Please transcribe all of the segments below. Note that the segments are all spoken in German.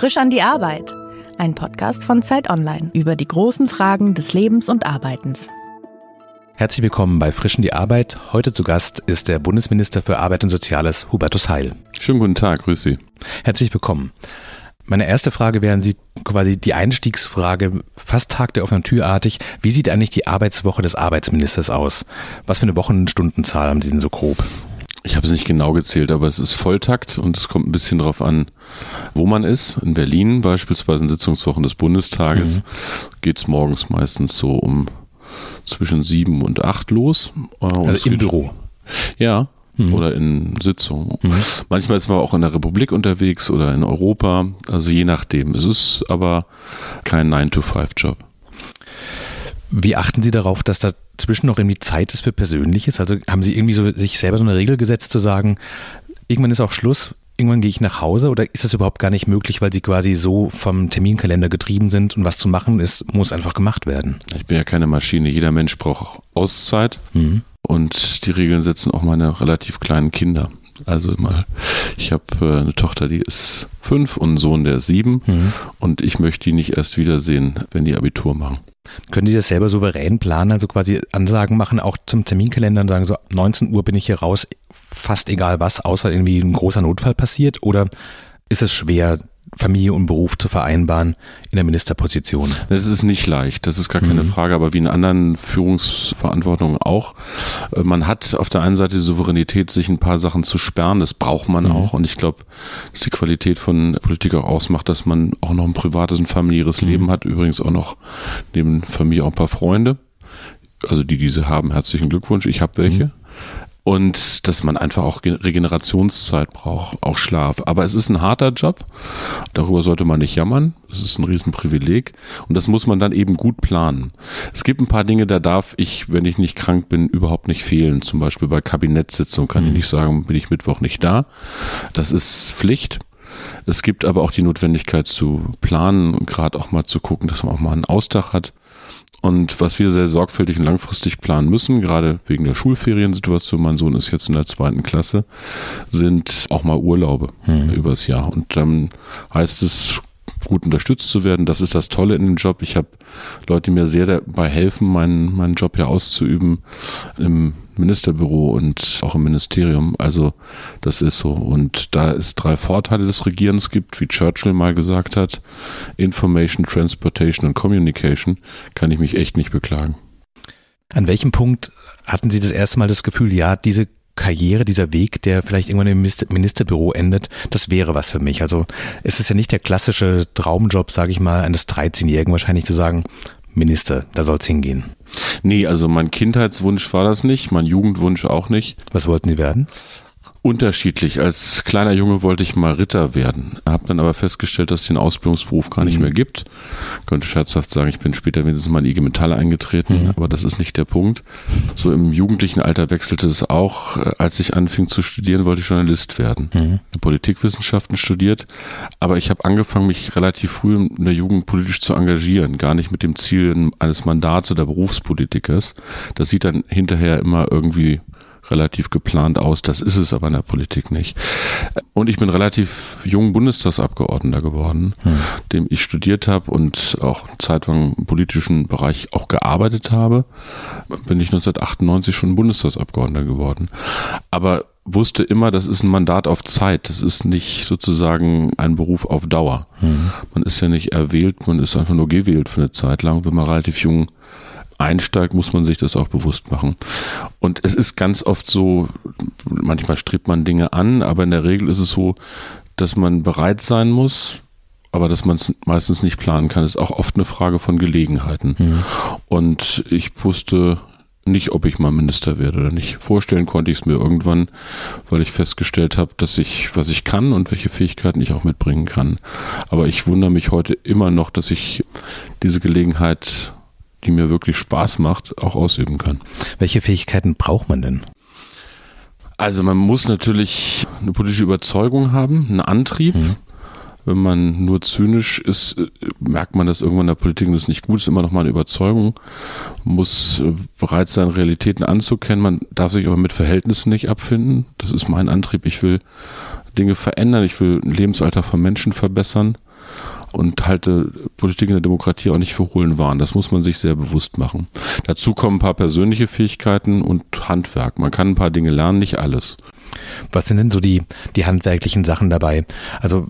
Frisch an die Arbeit. Ein Podcast von Zeit Online über die großen Fragen des Lebens und Arbeitens. Herzlich willkommen bei Frisch an die Arbeit. Heute zu Gast ist der Bundesminister für Arbeit und Soziales, Hubertus Heil. Schönen guten Tag, grüß Sie. Herzlich willkommen. Meine erste Frage wäre an Sie quasi die Einstiegsfrage, fast Tag der offenen Türartig. Wie sieht eigentlich die Arbeitswoche des Arbeitsministers aus? Was für eine Wochenstundenzahl haben Sie denn so grob? Ich habe es nicht genau gezählt, aber es ist Volltakt und es kommt ein bisschen darauf an, wo man ist. In Berlin beispielsweise in Sitzungswochen des Bundestages mhm. geht es morgens meistens so um zwischen sieben und acht los. Und also im Büro. Ja, mhm. oder in Sitzungen. Mhm. Manchmal ist man auch in der Republik unterwegs oder in Europa, also je nachdem. Es ist aber kein 9-to-5-Job. Wie achten Sie darauf, dass dazwischen noch irgendwie Zeit ist für Persönliches? Also haben Sie irgendwie so sich selber so eine Regel gesetzt zu sagen, irgendwann ist auch Schluss, irgendwann gehe ich nach Hause oder ist das überhaupt gar nicht möglich, weil Sie quasi so vom Terminkalender getrieben sind und was zu machen ist, muss einfach gemacht werden? Ich bin ja keine Maschine. Jeder Mensch braucht Auszeit mhm. und die Regeln setzen auch meine relativ kleinen Kinder. Also mal, ich habe äh, eine Tochter, die ist fünf und einen Sohn, der ist sieben mhm. und ich möchte die nicht erst wiedersehen, wenn die Abitur machen. Können Sie das selber souverän planen, also quasi Ansagen machen, auch zum Terminkalender und sagen, so 19 Uhr bin ich hier raus, fast egal was, außer irgendwie ein großer Notfall passiert? Oder ist es schwer, Familie und Beruf zu vereinbaren in der Ministerposition? Das ist nicht leicht, das ist gar keine mhm. Frage, aber wie in anderen Führungsverantwortungen auch. Äh, man hat auf der einen Seite die Souveränität, sich ein paar Sachen zu sperren, das braucht man mhm. auch und ich glaube, dass die Qualität von Politik auch ausmacht, dass man auch noch ein privates und familiäres mhm. Leben hat, übrigens auch noch neben Familie auch ein paar Freunde. Also die diese haben, herzlichen Glückwunsch, ich habe welche. Und dass man einfach auch Regenerationszeit braucht, auch Schlaf. Aber es ist ein harter Job, darüber sollte man nicht jammern, das ist ein Riesenprivileg und das muss man dann eben gut planen. Es gibt ein paar Dinge, da darf ich, wenn ich nicht krank bin, überhaupt nicht fehlen. Zum Beispiel bei Kabinettssitzungen kann ich mhm. nicht sagen, bin ich Mittwoch nicht da. Das ist Pflicht. Es gibt aber auch die Notwendigkeit zu planen und gerade auch mal zu gucken, dass man auch mal einen Austag hat. Und was wir sehr sorgfältig und langfristig planen müssen, gerade wegen der Schulferiensituation, mein Sohn ist jetzt in der zweiten Klasse, sind auch mal Urlaube hm. übers Jahr. Und dann heißt es, gut unterstützt zu werden. Das ist das Tolle in dem Job. Ich habe Leute, die mir sehr dabei helfen, meinen, meinen Job ja auszuüben im Ministerbüro und auch im Ministerium. Also das ist so. Und da es drei Vorteile des Regierens gibt, wie Churchill mal gesagt hat, Information, Transportation und Communication, kann ich mich echt nicht beklagen. An welchem Punkt hatten Sie das erste Mal das Gefühl, ja, diese Karriere, dieser Weg, der vielleicht irgendwann im Ministerbüro endet, das wäre was für mich. Also es ist ja nicht der klassische Traumjob, sage ich mal, eines 13-Jährigen wahrscheinlich zu sagen, Minister, da soll es hingehen. Nee, also mein Kindheitswunsch war das nicht, mein Jugendwunsch auch nicht. Was wollten Sie werden? Unterschiedlich. Als kleiner Junge wollte ich mal Ritter werden, habe dann aber festgestellt, dass es den Ausbildungsberuf gar nicht mhm. mehr gibt. Ich könnte scherzhaft sagen, ich bin später wenigstens mal in IG Metall eingetreten, mhm. aber das ist nicht der Punkt. So im jugendlichen Alter wechselte es auch. Als ich anfing zu studieren, wollte ich Journalist werden. Mhm. Politikwissenschaften studiert, aber ich habe angefangen, mich relativ früh in der Jugend politisch zu engagieren, gar nicht mit dem Ziel eines Mandats oder Berufspolitikers. Das sieht dann hinterher immer irgendwie relativ geplant aus. Das ist es aber in der Politik nicht. Und ich bin relativ jung Bundestagsabgeordneter geworden, hm. dem ich studiert habe und auch zeitlang im politischen Bereich auch gearbeitet habe. Bin ich 1998 schon Bundestagsabgeordneter geworden. Aber wusste immer, das ist ein Mandat auf Zeit. Das ist nicht sozusagen ein Beruf auf Dauer. Mhm. Man ist ja nicht erwählt, man ist einfach nur gewählt für eine Zeit lang, wenn man relativ jung einsteigt, muss man sich das auch bewusst machen. Und es ist ganz oft so, manchmal strebt man Dinge an, aber in der Regel ist es so, dass man bereit sein muss, aber dass man es meistens nicht planen kann, ist auch oft eine Frage von Gelegenheiten. Mhm. Und ich wusste nicht, ob ich mal Minister werde oder nicht. Vorstellen konnte ich es mir irgendwann, weil ich festgestellt habe, dass ich, was ich kann und welche Fähigkeiten ich auch mitbringen kann. Aber ich wundere mich heute immer noch, dass ich diese Gelegenheit die mir wirklich Spaß macht, auch ausüben kann. Welche Fähigkeiten braucht man denn? Also man muss natürlich eine politische Überzeugung haben, einen Antrieb. Mhm. Wenn man nur zynisch ist, äh, merkt man, dass irgendwann in der Politik das nicht gut ist. Immer noch mal eine Überzeugung. Man muss äh, bereit sein, Realitäten anzukennen. Man darf sich aber mit Verhältnissen nicht abfinden. Das ist mein Antrieb. Ich will Dinge verändern. Ich will ein Lebensalter von Menschen verbessern. Und halte Politik in der Demokratie auch nicht für hohlen Wahn. Das muss man sich sehr bewusst machen. Dazu kommen ein paar persönliche Fähigkeiten und Handwerk. Man kann ein paar Dinge lernen, nicht alles. Was sind denn so die, die handwerklichen Sachen dabei? Also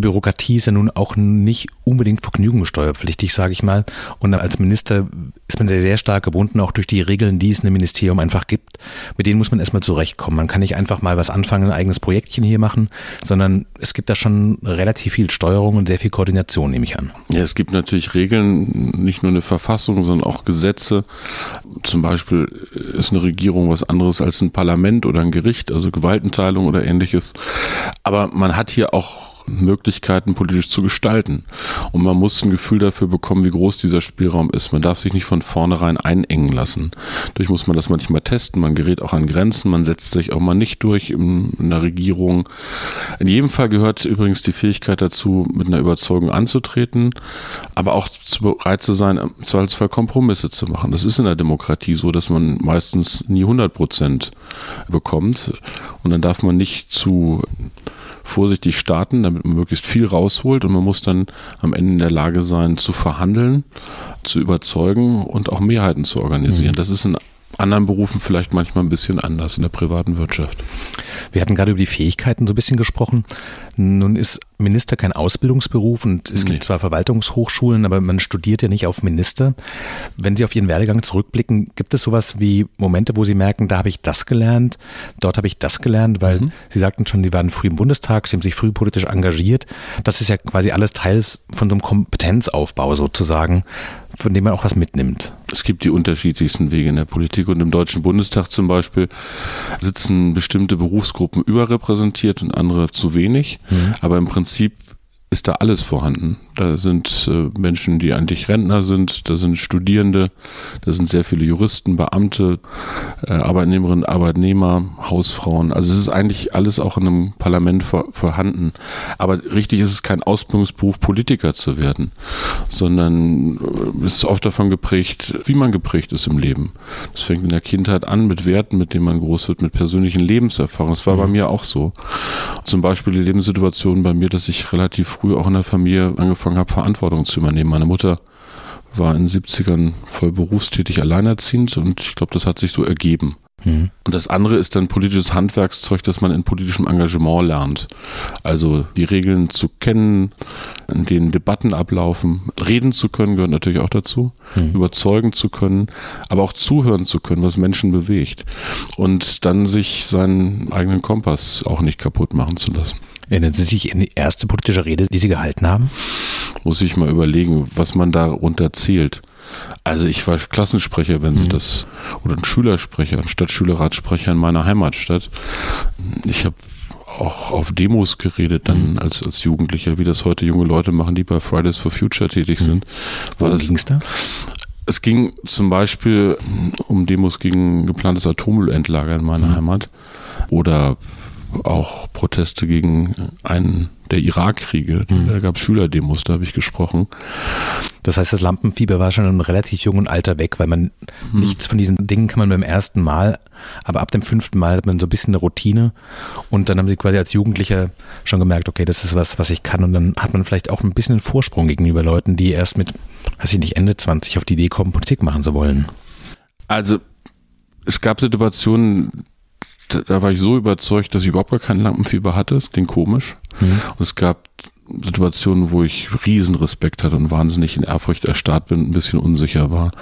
Bürokratie ist ja nun auch nicht unbedingt vergnügungssteuerpflichtig, sage ich mal. Und als Minister ist man sehr, sehr stark gebunden, auch durch die Regeln, die es einem Ministerium einfach gibt. Mit denen muss man erstmal zurechtkommen. Man kann nicht einfach mal was anfangen, ein eigenes Projektchen hier machen, sondern es gibt da schon relativ viel Steuerung und sehr viel Koordination, nehme ich an. Ja, es gibt natürlich Regeln, nicht nur eine Verfassung, sondern auch Gesetze. Zum Beispiel ist eine Regierung was anderes als ein Parlament oder ein Gericht, also Gewaltenteilung oder ähnliches. Aber man hat hier auch Möglichkeiten politisch zu gestalten. Und man muss ein Gefühl dafür bekommen, wie groß dieser Spielraum ist. Man darf sich nicht von vornherein einengen lassen. Durch muss man das manchmal testen, man gerät auch an Grenzen, man setzt sich auch mal nicht durch in, in der Regierung. In jedem Fall gehört übrigens die Fähigkeit dazu, mit einer Überzeugung anzutreten, aber auch bereit zu sein, im Zweifelsfall Kompromisse zu machen. Das ist in der Demokratie so, dass man meistens nie 100 Prozent bekommt. Und dann darf man nicht zu vorsichtig starten, damit man möglichst viel rausholt und man muss dann am Ende in der Lage sein, zu verhandeln, zu überzeugen und auch Mehrheiten zu organisieren. Mhm. Das ist in anderen Berufen vielleicht manchmal ein bisschen anders in der privaten Wirtschaft. Wir hatten gerade über die Fähigkeiten so ein bisschen gesprochen. Nun ist Minister kein Ausbildungsberuf und es nee. gibt zwar Verwaltungshochschulen, aber man studiert ja nicht auf Minister. Wenn Sie auf Ihren Werdegang zurückblicken, gibt es sowas wie Momente, wo Sie merken, da habe ich das gelernt, dort habe ich das gelernt, weil mhm. Sie sagten schon, Sie waren früh im Bundestag, Sie haben sich früh politisch engagiert. Das ist ja quasi alles Teil von so einem Kompetenzaufbau sozusagen von dem man auch was mitnimmt. Es gibt die unterschiedlichsten Wege in der Politik und im Deutschen Bundestag zum Beispiel sitzen bestimmte Berufsgruppen überrepräsentiert und andere zu wenig. Mhm. Aber im Prinzip ist da alles vorhanden. Da sind äh, Menschen, die eigentlich Rentner sind, da sind Studierende, da sind sehr viele Juristen, Beamte, äh, Arbeitnehmerinnen, Arbeitnehmer, Hausfrauen. Also es ist eigentlich alles auch in einem Parlament vor, vorhanden. Aber richtig ist es kein Ausbildungsberuf, Politiker zu werden, sondern äh, es ist oft davon geprägt, wie man geprägt ist im Leben. Das fängt in der Kindheit an mit Werten, mit denen man groß wird, mit persönlichen Lebenserfahrungen. Das war mhm. bei mir auch so. Zum Beispiel die Lebenssituation bei mir, dass ich relativ früh auch in der Familie angefangen habe, Verantwortung zu übernehmen. Meine Mutter war in den 70ern voll berufstätig, alleinerziehend und ich glaube, das hat sich so ergeben. Mhm. Und das andere ist dann politisches Handwerkszeug, das man in politischem Engagement lernt. Also die Regeln zu kennen, in denen Debatten ablaufen, reden zu können, gehört natürlich auch dazu, mhm. überzeugen zu können, aber auch zuhören zu können, was Menschen bewegt. Und dann sich seinen eigenen Kompass auch nicht kaputt machen zu lassen. Erinnern Sie sich an die erste politische Rede, die Sie gehalten haben? Muss ich mal überlegen, was man darunter zählt. Also ich war Klassensprecher, wenn Sie mhm. das, oder ein Schülersprecher, ein Stadtschülerratssprecher in meiner Heimatstadt. Ich habe auch auf Demos geredet dann mhm. als, als Jugendlicher, wie das heute junge Leute machen, die bei Fridays for Future tätig sind. Mhm. Worum ging es da? Es ging zum Beispiel um Demos gegen geplantes Atommüllendlager in meiner mhm. Heimat oder auch Proteste gegen einen der Irakkriege. Mhm. Da gab es Schülerdemos, da habe ich gesprochen. Das heißt, das Lampenfieber war schon in einem relativ jungen Alter weg, weil man mhm. nichts von diesen Dingen kann man beim ersten Mal, aber ab dem fünften Mal hat man so ein bisschen eine Routine und dann haben sie quasi als Jugendlicher schon gemerkt, okay, das ist was, was ich kann und dann hat man vielleicht auch ein bisschen einen Vorsprung gegenüber Leuten, die erst mit, weiß ich nicht, Ende 20 auf die Idee kommen, Politik machen zu wollen. Also es gab Situationen, da, war ich so überzeugt, dass ich überhaupt gar kein Lampenfieber hatte. Das klingt komisch. Mhm. Und es gab Situationen, wo ich riesen Respekt hatte und wahnsinnig in Ehrfurcht erstarrt bin, ein bisschen unsicher war.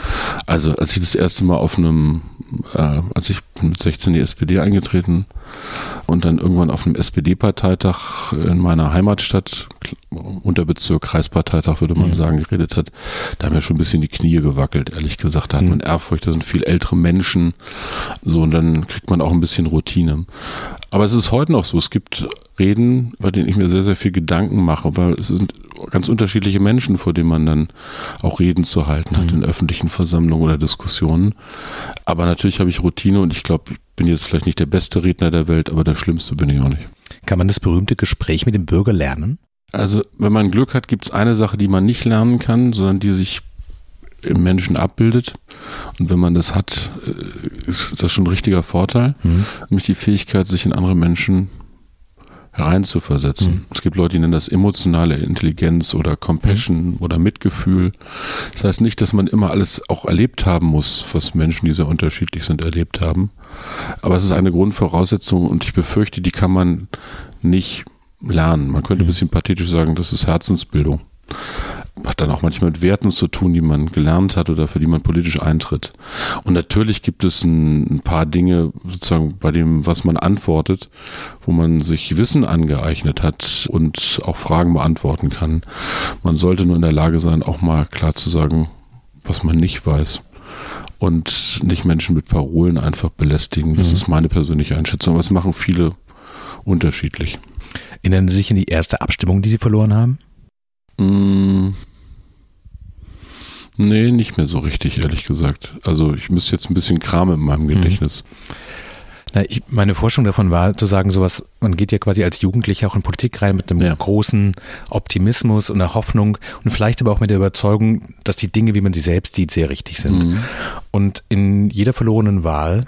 Also als ich das erste Mal auf einem, äh, als ich mit 16 die SPD eingetreten und dann irgendwann auf einem SPD-Parteitag in meiner Heimatstadt, Unterbezirk, Kreisparteitag würde man mhm. sagen, geredet hat, da haben mir schon ein bisschen die Knie gewackelt, ehrlich gesagt. Da hat mhm. man Ehrfurcht, da sind viel ältere Menschen, so und dann kriegt man auch ein bisschen Routine. Aber es ist heute noch so, es gibt Reden, bei denen ich mir sehr, sehr viel Gedanken mache, weil es sind ganz unterschiedliche Menschen, vor denen man dann auch Reden zu halten hat mhm. in öffentlichen Versammlungen oder Diskussionen. Aber natürlich habe ich Routine und ich glaube, ich bin jetzt vielleicht nicht der beste Redner der Welt, aber der schlimmste bin ich auch nicht. Kann man das berühmte Gespräch mit dem Bürger lernen? Also, wenn man Glück hat, gibt es eine Sache, die man nicht lernen kann, sondern die sich im Menschen abbildet. Und wenn man das hat, äh, ist das schon ein richtiger Vorteil. Mhm. Nämlich die Fähigkeit, sich in andere Menschen hereinzuversetzen. Mhm. Es gibt Leute, die nennen das emotionale Intelligenz oder Compassion mhm. oder Mitgefühl. Das heißt nicht, dass man immer alles auch erlebt haben muss, was Menschen, die sehr unterschiedlich sind, erlebt haben. Aber es ist eine Grundvoraussetzung und ich befürchte, die kann man nicht lernen. Man könnte ein mhm. bisschen pathetisch sagen, das ist Herzensbildung hat dann auch manchmal mit Werten zu tun, die man gelernt hat oder für die man politisch eintritt. Und natürlich gibt es ein, ein, paar Dinge sozusagen bei dem, was man antwortet, wo man sich Wissen angeeignet hat und auch Fragen beantworten kann. Man sollte nur in der Lage sein, auch mal klar zu sagen, was man nicht weiß. Und nicht Menschen mit Parolen einfach belästigen. Das mhm. ist meine persönliche Einschätzung. Aber es machen viele unterschiedlich. Erinnern Sie sich an die erste Abstimmung, die Sie verloren haben? Mm. Nee, nicht mehr so richtig, ehrlich gesagt. Also ich müsste jetzt ein bisschen Kram in meinem Gedächtnis. Mhm. Na, ich, meine Forschung davon war zu sagen, sowas, man geht ja quasi als Jugendlicher auch in Politik rein mit einem ja. großen Optimismus und einer Hoffnung und vielleicht aber auch mit der Überzeugung, dass die Dinge, wie man sie selbst sieht, sehr richtig sind. Mhm. Und in jeder verlorenen Wahl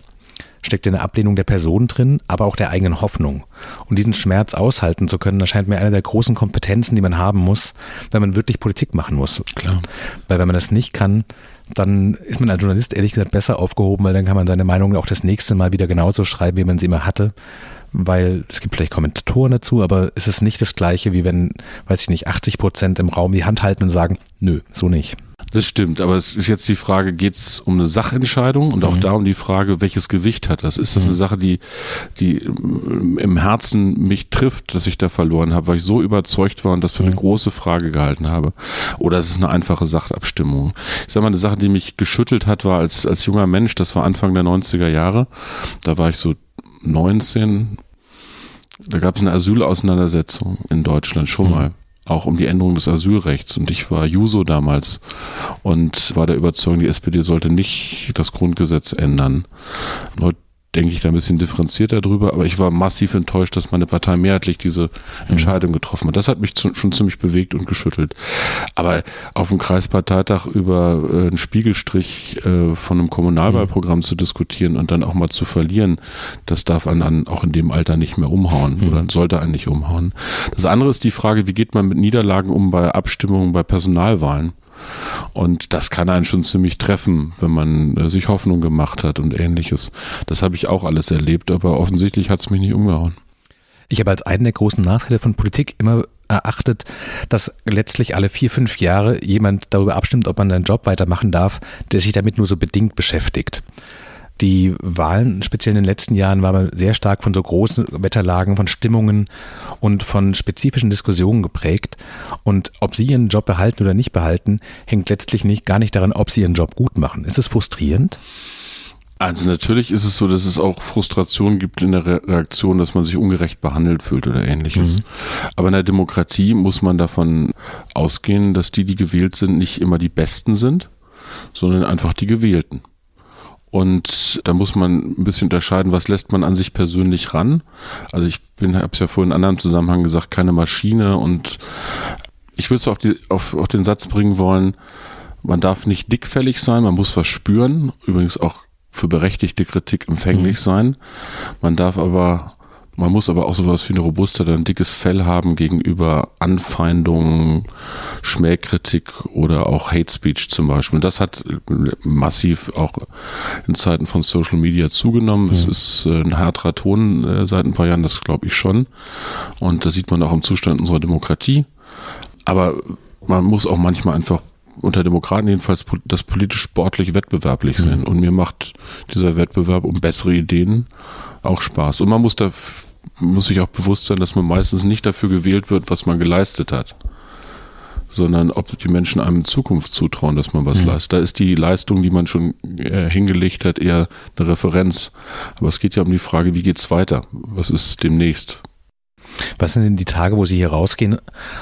steckt eine Ablehnung der Person drin, aber auch der eigenen Hoffnung. Und diesen Schmerz aushalten zu können, erscheint mir eine der großen Kompetenzen, die man haben muss, wenn man wirklich Politik machen muss. Klar. Weil wenn man das nicht kann, dann ist man als Journalist ehrlich gesagt besser aufgehoben, weil dann kann man seine Meinung auch das nächste Mal wieder genauso schreiben, wie man sie immer hatte. Weil es gibt vielleicht Kommentatoren dazu, aber es ist nicht das Gleiche, wie wenn, weiß ich nicht, 80 Prozent im Raum die Hand halten und sagen, nö, so nicht. Das stimmt, aber es ist jetzt die Frage, geht es um eine Sachentscheidung und auch mhm. darum die Frage, welches Gewicht hat das? Ist das eine mhm. Sache, die, die im Herzen mich trifft, dass ich da verloren habe, weil ich so überzeugt war und das für eine große Frage gehalten habe? Oder ist es eine einfache Sachabstimmung? Ich sag mal, eine Sache, die mich geschüttelt hat, war als, als junger Mensch, das war Anfang der 90er Jahre, da war ich so 19, da gab es eine Asylauseinandersetzung in Deutschland schon mhm. mal auch um die Änderung des Asylrechts. Und ich war Juso damals und war der Überzeugung, die SPD sollte nicht das Grundgesetz ändern. Heute denke ich da ein bisschen differenzierter drüber, aber ich war massiv enttäuscht, dass meine Partei mehrheitlich diese mhm. Entscheidung getroffen hat. Das hat mich zu, schon ziemlich bewegt und geschüttelt. Aber auf dem Kreisparteitag über äh, einen Spiegelstrich äh, von einem Kommunalwahlprogramm mhm. zu diskutieren und dann auch mal zu verlieren, das darf einen dann auch in dem Alter nicht mehr umhauen mhm. oder sollte einen nicht umhauen. Das andere ist die Frage, wie geht man mit Niederlagen um bei Abstimmungen, bei Personalwahlen? Und das kann einen schon ziemlich treffen, wenn man äh, sich Hoffnung gemacht hat und ähnliches. Das habe ich auch alles erlebt, aber offensichtlich hat es mich nicht umgehauen. Ich habe als einen der großen Nachteile von Politik immer erachtet, dass letztlich alle vier, fünf Jahre jemand darüber abstimmt, ob man einen Job weitermachen darf, der sich damit nur so bedingt beschäftigt. Die Wahlen, speziell in den letzten Jahren, waren sehr stark von so großen Wetterlagen, von Stimmungen und von spezifischen Diskussionen geprägt. Und ob Sie Ihren Job behalten oder nicht behalten, hängt letztlich nicht, gar nicht daran, ob Sie Ihren Job gut machen. Ist es frustrierend? Also natürlich ist es so, dass es auch Frustration gibt in der Reaktion, dass man sich ungerecht behandelt fühlt oder ähnliches. Mhm. Aber in der Demokratie muss man davon ausgehen, dass die, die gewählt sind, nicht immer die Besten sind, sondern einfach die Gewählten. Und da muss man ein bisschen unterscheiden, was lässt man an sich persönlich ran. Also ich bin, habe es ja vorhin in einem anderen Zusammenhang gesagt, keine Maschine und ich würde es auf, auf, auf den Satz bringen wollen, man darf nicht dickfällig sein, man muss was spüren, übrigens auch für berechtigte Kritik empfänglich mhm. sein. Man darf aber man muss aber auch sowas wie eine Robustheit, ein dickes Fell haben gegenüber Anfeindungen, Schmähkritik oder auch Hate Speech zum Beispiel. Und das hat massiv auch in Zeiten von Social Media zugenommen. Mhm. Es ist äh, ein härterer Ton äh, seit ein paar Jahren, das glaube ich schon. Und da sieht man auch im Zustand unserer Demokratie. Aber man muss auch manchmal einfach unter Demokraten jedenfalls das politisch sportlich wettbewerblich mhm. sehen. Und mir macht dieser Wettbewerb um bessere Ideen auch Spaß. Und man muss da muss sich auch bewusst sein, dass man meistens nicht dafür gewählt wird, was man geleistet hat, sondern ob die Menschen einem in Zukunft zutrauen, dass man was mhm. leistet. Da ist die Leistung, die man schon äh, hingelegt hat, eher eine Referenz. Aber es geht ja um die Frage, wie geht's weiter? Was ist demnächst? Was sind denn die Tage, wo Sie hier rausgehen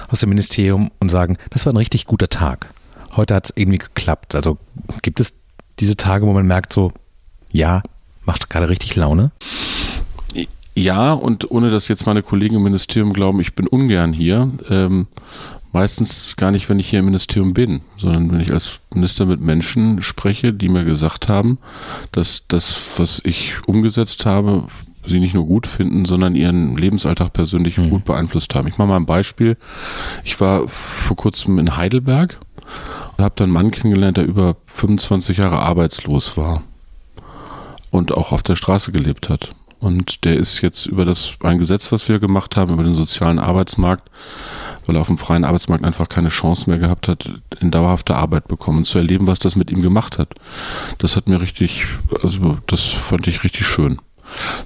aus dem Ministerium und sagen, das war ein richtig guter Tag? Heute hat es irgendwie geklappt. Also gibt es diese Tage, wo man merkt, so, ja, macht gerade richtig Laune? Ja, und ohne dass jetzt meine Kollegen im Ministerium glauben, ich bin ungern hier. Ähm, meistens gar nicht, wenn ich hier im Ministerium bin, sondern wenn ich als Minister mit Menschen spreche, die mir gesagt haben, dass das, was ich umgesetzt habe, sie nicht nur gut finden, sondern ihren Lebensalltag persönlich mhm. gut beeinflusst haben. Ich mache mal ein Beispiel. Ich war vor kurzem in Heidelberg und habe dann einen Mann kennengelernt, der über 25 Jahre arbeitslos war und auch auf der Straße gelebt hat. Und der ist jetzt über das ein Gesetz, was wir gemacht haben, über den sozialen Arbeitsmarkt, weil er auf dem freien Arbeitsmarkt einfach keine Chance mehr gehabt hat, in dauerhafte Arbeit bekommen, zu erleben, was das mit ihm gemacht hat. Das hat mir richtig, also das fand ich richtig schön.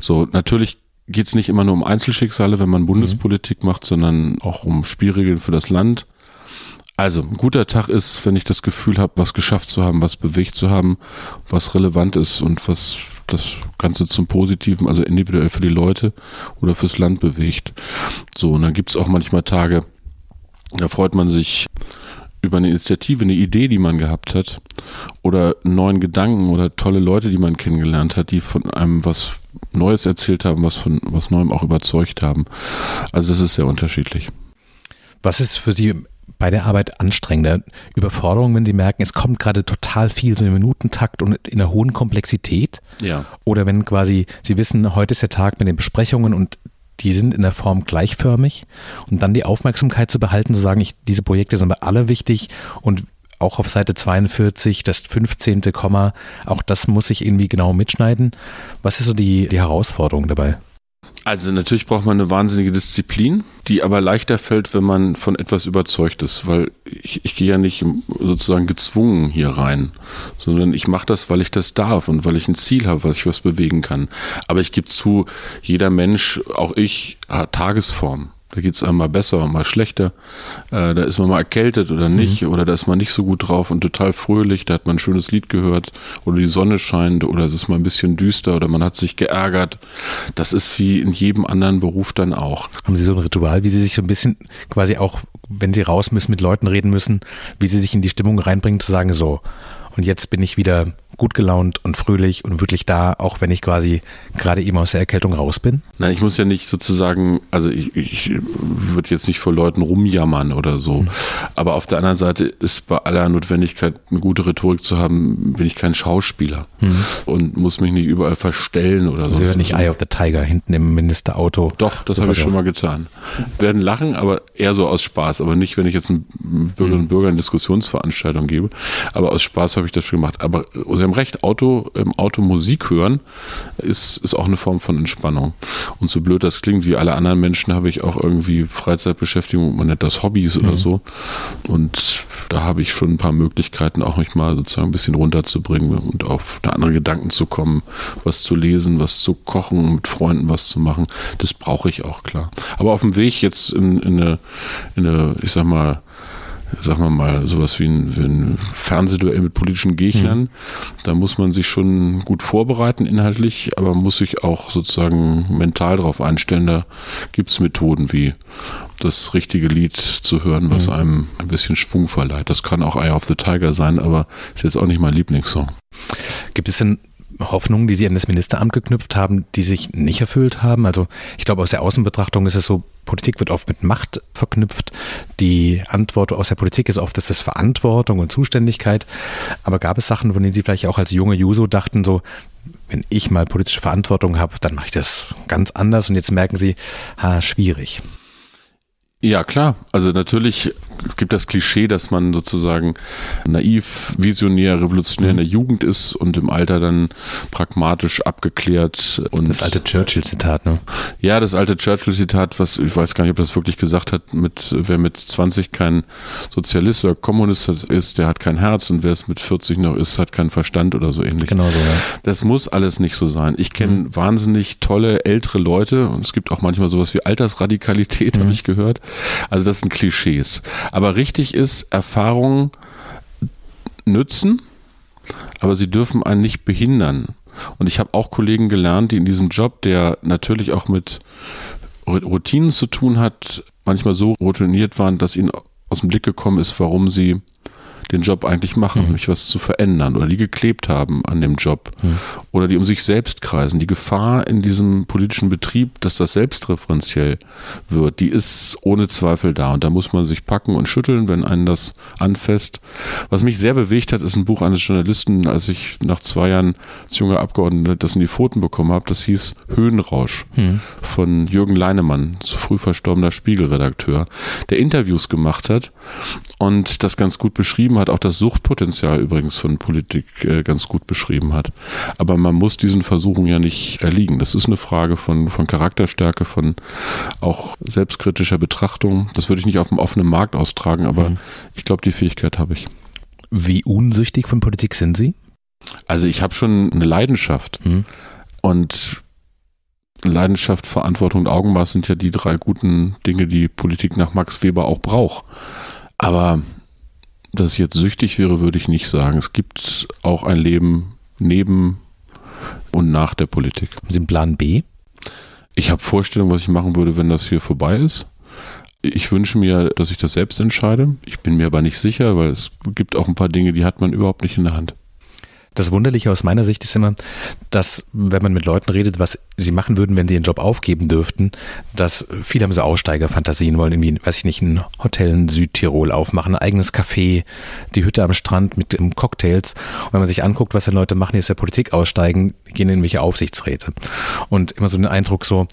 So, natürlich geht es nicht immer nur um Einzelschicksale, wenn man Bundespolitik mhm. macht, sondern auch um Spielregeln für das Land. Also, ein guter Tag ist, wenn ich das Gefühl habe, was geschafft zu haben, was bewegt zu haben, was relevant ist und was das Ganze zum Positiven, also individuell für die Leute oder fürs Land bewegt. So, und dann gibt es auch manchmal Tage, da freut man sich über eine Initiative, eine Idee, die man gehabt hat oder neuen Gedanken oder tolle Leute, die man kennengelernt hat, die von einem was Neues erzählt haben, was von was Neuem auch überzeugt haben. Also das ist sehr unterschiedlich. Was ist für Sie bei der Arbeit anstrengender? Überforderung, wenn Sie merken, es kommt gerade total viel, so im Minutentakt und in einer hohen Komplexität? Ja. Oder wenn quasi Sie wissen, heute ist der Tag mit den Besprechungen und die sind in der Form gleichförmig und dann die Aufmerksamkeit zu behalten, zu sagen, ich, diese Projekte sind aber alle wichtig und auch auf Seite 42, das 15. Komma, auch das muss ich irgendwie genau mitschneiden. Was ist so die, die Herausforderung dabei? Also natürlich braucht man eine wahnsinnige Disziplin, die aber leichter fällt, wenn man von etwas überzeugt ist, weil ich, ich gehe ja nicht sozusagen gezwungen hier rein, sondern ich mache das, weil ich das darf und weil ich ein Ziel habe, was ich was bewegen kann. Aber ich gebe zu, jeder Mensch, auch ich, hat Tagesform. Da geht es einmal besser, mal schlechter. Äh, da ist man mal erkältet oder nicht, mhm. oder da ist man nicht so gut drauf und total fröhlich. Da hat man ein schönes Lied gehört, oder die Sonne scheint, oder es ist mal ein bisschen düster, oder man hat sich geärgert. Das ist wie in jedem anderen Beruf dann auch. Haben Sie so ein Ritual, wie Sie sich so ein bisschen quasi auch, wenn Sie raus müssen, mit Leuten reden müssen, wie Sie sich in die Stimmung reinbringen, zu sagen, so, und jetzt bin ich wieder gut gelaunt und fröhlich und wirklich da, auch wenn ich quasi gerade eben aus der Erkältung raus bin? Nein, ich muss ja nicht sozusagen, also ich, ich würde jetzt nicht vor Leuten rumjammern oder so. Mhm. Aber auf der anderen Seite ist bei aller Notwendigkeit, eine gute Rhetorik zu haben, bin ich kein Schauspieler mhm. und muss mich nicht überall verstellen oder so. Sie hören nicht Eye of the Tiger hinten im Ministerauto. Doch, das habe ich schon mal getan. Werden lachen, aber eher so aus Spaß, aber nicht, wenn ich jetzt einen Bürgerinnen und Bürgern eine Diskussionsveranstaltung gebe. Aber aus Spaß habe ich das schon gemacht. Aber Haben recht, Auto, im Auto Musik hören ist, ist auch eine Form von Entspannung. Und so blöd das klingt, wie alle anderen Menschen habe ich auch irgendwie Freizeitbeschäftigung, man nennt das Hobbys mhm. oder so. Und da habe ich schon ein paar Möglichkeiten, auch mich mal sozusagen ein bisschen runterzubringen und auf andere Gedanken zu kommen, was zu lesen, was zu kochen, mit Freunden was zu machen. Das brauche ich auch, klar. Aber auf dem Weg jetzt in, in, eine, in eine, ich sag mal, sagen wir mal, sowas wie ein, wie ein Fernsehduell mit politischen Gegnern. Mhm. Da muss man sich schon gut vorbereiten inhaltlich, aber muss sich auch sozusagen mental darauf einstellen. Da gibt es Methoden wie das richtige Lied zu hören, was mhm. einem ein bisschen Schwung verleiht. Das kann auch Eye of the Tiger sein, aber ist jetzt auch nicht mein Lieblingssong. Gibt es denn Hoffnungen, die Sie an das Ministeramt geknüpft haben, die sich nicht erfüllt haben? Also ich glaube, aus der Außenbetrachtung ist es so, Politik wird oft mit Macht verknüpft. Die Antwort aus der Politik ist oft, das ist Verantwortung und Zuständigkeit. Aber gab es Sachen, von denen Sie vielleicht auch als junge Juso dachten, so, wenn ich mal politische Verantwortung habe, dann mache ich das ganz anders und jetzt merken Sie, ha, schwierig. Ja, klar. Also natürlich gibt das Klischee, dass man sozusagen naiv, visionär, revolutionär in der Jugend ist und im Alter dann pragmatisch abgeklärt und das alte Churchill-Zitat, ne? Ja, das alte Churchill-Zitat, was ich weiß gar nicht, ob das wirklich gesagt hat, mit wer mit 20 kein Sozialist oder Kommunist ist, der hat kein Herz und wer es mit 40 noch ist, hat keinen Verstand oder so ähnlich. Genau so, ja. Das muss alles nicht so sein. Ich kenne mhm. wahnsinnig tolle ältere Leute und es gibt auch manchmal sowas wie Altersradikalität, mhm. habe ich gehört also das sind Klischees. Aber richtig ist, Erfahrungen nützen, aber sie dürfen einen nicht behindern. Und ich habe auch Kollegen gelernt, die in diesem Job, der natürlich auch mit Routinen zu tun hat, manchmal so routiniert waren, dass ihnen aus dem Blick gekommen ist, warum sie den Job eigentlich machen, mhm. nämlich was zu verändern oder die geklebt haben an dem Job mhm. oder die um sich selbst kreisen. Die Gefahr in diesem politischen Betrieb, dass das selbstreferenziell wird, die ist ohne Zweifel da und da muss man sich packen und schütteln, wenn einen das anfasst. Was mich sehr bewegt hat, ist ein Buch eines Journalisten, als ich nach zwei Jahren als junger Abgeordneter das in die Pfoten bekommen habe, das hieß Höhenrausch mhm. von Jürgen Leinemann, zu früh verstorbener Spiegelredakteur, der Interviews gemacht hat und das ganz gut beschrieben hat, auch das Suchtpotenzial übrigens von Politik äh, ganz gut beschrieben hat. Aber man muss diesen Versuchen ja nicht erliegen. Das ist eine Frage von, von Charakterstärke, von auch selbstkritischer Betrachtung. Das würde ich nicht auf dem offenen Markt austragen, aber mhm. ich glaube, die Fähigkeit habe ich. Wie unsüchtig von Politik sind Sie? Also ich habe schon eine Leidenschaft. Mhm. Und Leidenschaft, Verantwortung und Augenmaß sind ja die drei guten Dinge, die Politik nach Max Weber auch braucht. Aber dass ich jetzt süchtig wäre, würde ich nicht sagen. Es gibt auch ein Leben neben und nach der Politik. Haben Sie einen Plan B? Ich habe Vorstellungen, was ich machen würde, wenn das hier vorbei ist. Ich wünsche mir, dass ich das selbst entscheide. Ich bin mir aber nicht sicher, weil es gibt auch ein paar Dinge, die hat man überhaupt nicht in der Hand. Das Wunderliche aus meiner Sicht ist immer, dass wenn man mit Leuten redet, was sie machen würden, wenn sie ihren Job aufgeben dürften, dass viele haben so Aussteigerfantasien, wollen irgendwie, weiß ich nicht, ein Hotel in Südtirol aufmachen, ein eigenes Café, die Hütte am Strand mit Cocktails. Und wenn man sich anguckt, was die Leute machen, die aus der Politik aussteigen, gehen in irgendwelche Aufsichtsräte. Und immer so den Eindruck so,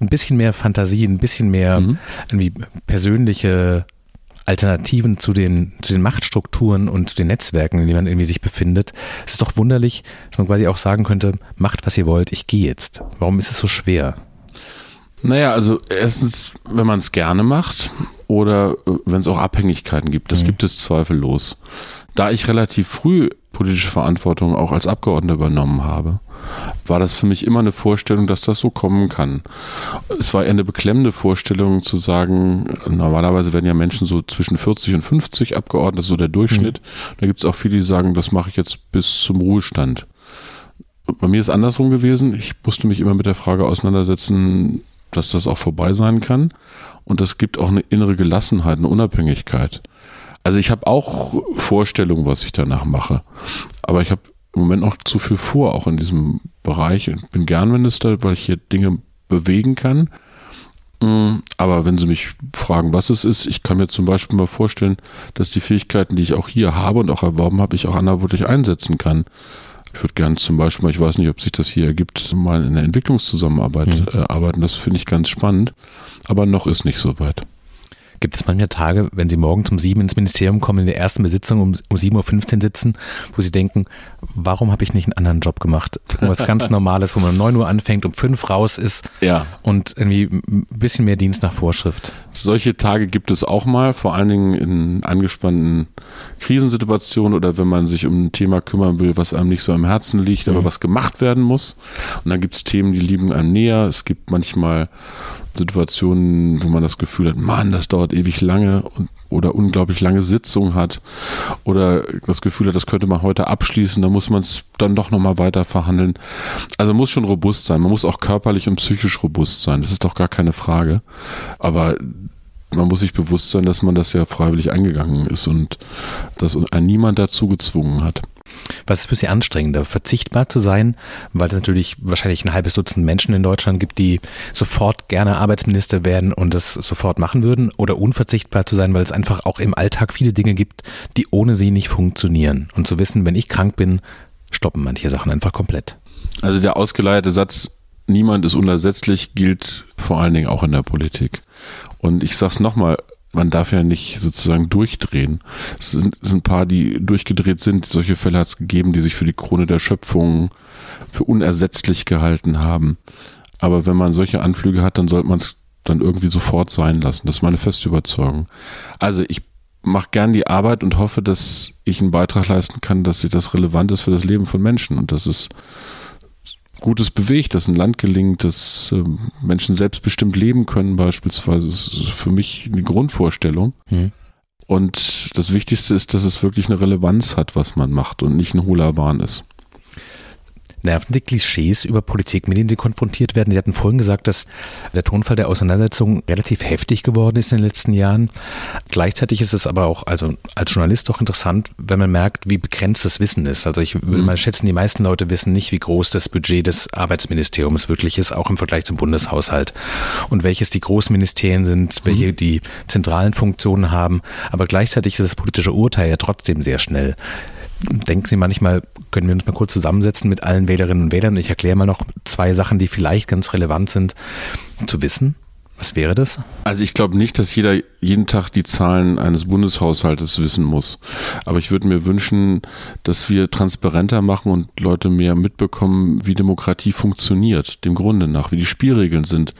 ein bisschen mehr Fantasie, ein bisschen mehr mhm. irgendwie persönliche Alternativen zu den, zu den Machtstrukturen und zu den Netzwerken, in denen man irgendwie sich befindet. Es ist doch wunderlich, dass man quasi auch sagen könnte, macht was ihr wollt, ich gehe jetzt. Warum ist es so schwer? Naja, also erstens, wenn man es gerne macht oder äh, wenn es auch Abhängigkeiten gibt, das mhm. gibt es zweifellos. Da ich relativ früh politische Verantwortung auch als Abgeordneter übernommen habe, war das für mich immer eine Vorstellung, dass das so kommen kann. Es war eher eine beklemmende Vorstellung zu sagen, normalerweise werden ja Menschen so zwischen 40 und 50 Abgeordnete, so der Durchschnitt. Mhm. Da gibt es auch viele, die sagen, das mache ich jetzt bis zum Ruhestand. Bei mir ist andersrum gewesen. Ich musste mich immer mit der Frage auseinandersetzen, dass das auch vorbei sein kann. Und das gibt auch eine innere Gelassenheit, eine Unabhängigkeit. Also ich habe auch Vorstellungen, was ich danach mache. Aber ich habe im Moment noch zu viel vor, auch in diesem Bereich. Ich bin gern Minister, weil ich hier Dinge bewegen kann. Mm, aber wenn Sie mich fragen, was es ist, ich kann mir zum Beispiel mal vorstellen, dass die Fähigkeiten, die ich auch hier habe und auch erworben habe, ich auch anderweitig einsetzen kann. Ich würde gerne zum Beispiel, ich weiß nicht, ob sich das hier ergibt, mal in der Entwicklungszusammenarbeit mhm. äh, arbeiten. Das finde ich ganz spannend. Aber noch ist nicht so weit. Gibt es manchmal Tage, wenn Sie morgen um sieben ins Ministerium kommen, in der ersten Besitzung um, um 7.15 Uhr sitzen, wo Sie denken, warum habe ich nicht einen anderen Job gemacht? Irgendwas ganz Normales, wo man um 9 Uhr anfängt, um 5 raus ist ja. und irgendwie ein bisschen mehr Dienst nach Vorschrift. Solche Tage gibt es auch mal, vor allen Dingen in angespannten Krisensituationen oder wenn man sich um ein Thema kümmern will, was einem nicht so am Herzen liegt, aber mhm. was gemacht werden muss. Und dann gibt es Themen, die liegen einem näher. Es gibt manchmal Situationen, wo man das Gefühl hat, Mann, das dauert ewig lange und, oder unglaublich lange Sitzungen hat oder das Gefühl hat, das könnte man heute abschließen, da muss man es dann doch nochmal weiter verhandeln. Also muss schon robust sein. Man muss auch körperlich und psychisch robust sein. Das ist doch gar keine Frage. Aber man muss sich bewusst sein, dass man das ja freiwillig eingegangen ist und dass niemand dazu gezwungen hat. Was ist für Sie anstrengender, verzichtbar zu sein, weil es natürlich wahrscheinlich ein halbes Dutzend Menschen in Deutschland gibt, die sofort gerne Arbeitsminister werden und das sofort machen würden, oder unverzichtbar zu sein, weil es einfach auch im Alltag viele Dinge gibt, die ohne sie nicht funktionieren. Und zu wissen, wenn ich krank bin, stoppen manche Sachen einfach komplett. Also der ausgeleierte Satz, niemand ist unersetzlich, gilt vor allen Dingen auch in der Politik. Und ich sage es nochmal, man darf ja nicht sozusagen durchdrehen. Es sind, es sind ein paar, die durchgedreht sind. Solche Fälle hat es gegeben, die sich für die Krone der Schöpfung für unersetzlich gehalten haben. Aber wenn man solche Anflüge hat, dann sollte man es dann irgendwie sofort sein lassen. Das ist meine feste Überzeugung. Also ich mache gern die Arbeit und hoffe, dass ich einen Beitrag leisten kann, dass das relevant ist für das Leben von Menschen und dass es Gutes bewegt, dass ein Land gelingt, dass äh, Menschen selbstbestimmt leben können, beispielsweise, das ist für mich eine Grundvorstellung. Mhm. Und das Wichtigste ist, dass es wirklich eine Relevanz hat, was man macht und nicht ein hohler Wahn ist. Nerven die Klischees über Politik, mit denen Sie konfrontiert werden? Sie hatten vorhin gesagt, dass der Tonfall der Auseinandersetzung relativ heftig geworden ist in den letzten Jahren. Gleichzeitig ist es aber auch, also als Journalist auch interessant, wenn man merkt, wie begrenzt das Wissen ist. Also ich würde mhm. mal schätzen, die meisten Leute wissen nicht, wie groß das Budget des Arbeitsministeriums wirklich ist, auch im Vergleich zum Bundeshaushalt. Und welches die großen Ministerien sind, welche mhm. die zentralen Funktionen haben. Aber gleichzeitig ist das politische Urteil ja trotzdem sehr schnell denken Sie manchmal, können wir uns mal kurz zusammensetzen mit allen Wählerinnen und Wählern. Ich erkläre mal noch zwei Sachen, die vielleicht ganz relevant sind zu wissen. Was wäre das? Also ich glaube nicht, dass jeder jeden Tag die Zahlen eines Bundeshaushaltes wissen muss. Aber ich würde mir wünschen, dass wir transparenter machen und Leute mehr mitbekommen, wie Demokratie funktioniert, dem Grunde nach, wie die Spielregeln sind.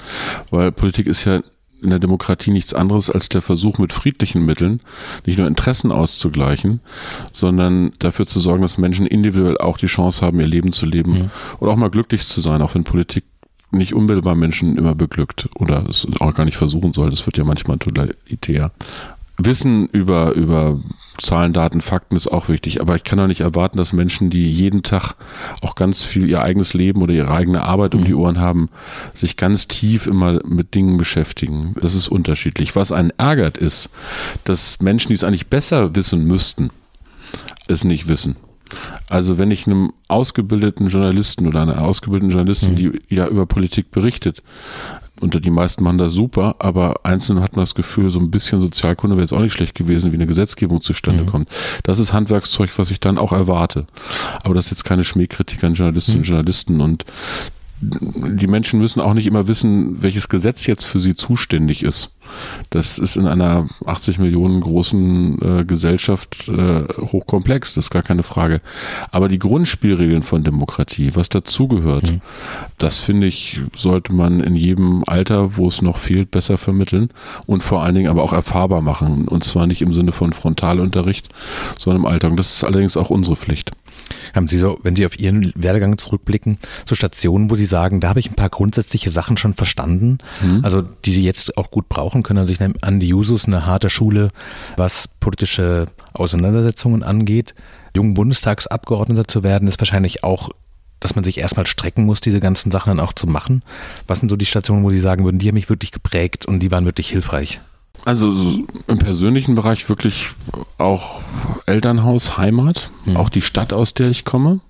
Weil Politik ist ja in der Demokratie nichts anderes als der Versuch mit friedlichen Mitteln nicht nur Interessen auszugleichen, sondern dafür zu sorgen, dass Menschen individuell auch die Chance haben, ihr Leben zu leben ja. oder auch mal glücklich zu sein, auch wenn Politik nicht unmittelbar Menschen immer beglückt oder es auch gar nicht versuchen soll. Das wird ja manchmal totalitär. Wissen über, über Zahlen, Daten, Fakten ist auch wichtig, aber ich kann doch nicht erwarten, dass Menschen, die jeden Tag auch ganz viel ihr eigenes Leben oder ihre eigene Arbeit um die mhm. Ohren haben, sich ganz tief immer mit Dingen beschäftigen. Das ist unterschiedlich. Was einen ärgert ist, dass Menschen, die es eigentlich besser wissen müssten, es nicht wissen. Also wenn ich einem ausgebildeten Journalisten oder einer ausgebildeten Journalistin, mhm. die ja über Politik berichtet, und die meisten machen das super, aber einzeln hat man das Gefühl, so ein bisschen Sozialkunde wäre jetzt auch nicht schlecht gewesen, wie eine Gesetzgebung zustande mhm. kommt. Das ist Handwerkszeug, was ich dann auch erwarte. Aber das ist jetzt keine Schmähkritik an Journalistinnen und mhm. Journalisten und die Menschen müssen auch nicht immer wissen, welches Gesetz jetzt für sie zuständig ist. Das ist in einer 80 Millionen großen äh, Gesellschaft äh, hochkomplex, das ist gar keine Frage. Aber die Grundspielregeln von Demokratie, was dazugehört, mhm. das finde ich, sollte man in jedem Alter, wo es noch fehlt, besser vermitteln und vor allen Dingen aber auch erfahrbar machen. Und zwar nicht im Sinne von Frontalunterricht, sondern im Alltag. Und das ist allerdings auch unsere Pflicht. Haben Sie so, wenn Sie auf Ihren Werdegang zurückblicken, so Stationen, wo Sie sagen, da habe ich ein paar grundsätzliche Sachen schon verstanden, mhm. also die Sie jetzt auch gut brauchen können. Also ich nehme an, die Jusos eine harte Schule, was politische Auseinandersetzungen angeht. Jungen Bundestagsabgeordneter zu werden, ist wahrscheinlich auch dass man sich erstmal strecken muss, diese ganzen Sachen dann auch zu machen. Was sind so die Stationen, wo Sie sagen würden, die haben mich wirklich geprägt und die waren wirklich hilfreich? Also im persönlichen Bereich wirklich auch Elternhaus, Heimat, mhm. auch die Stadt, aus der ich komme.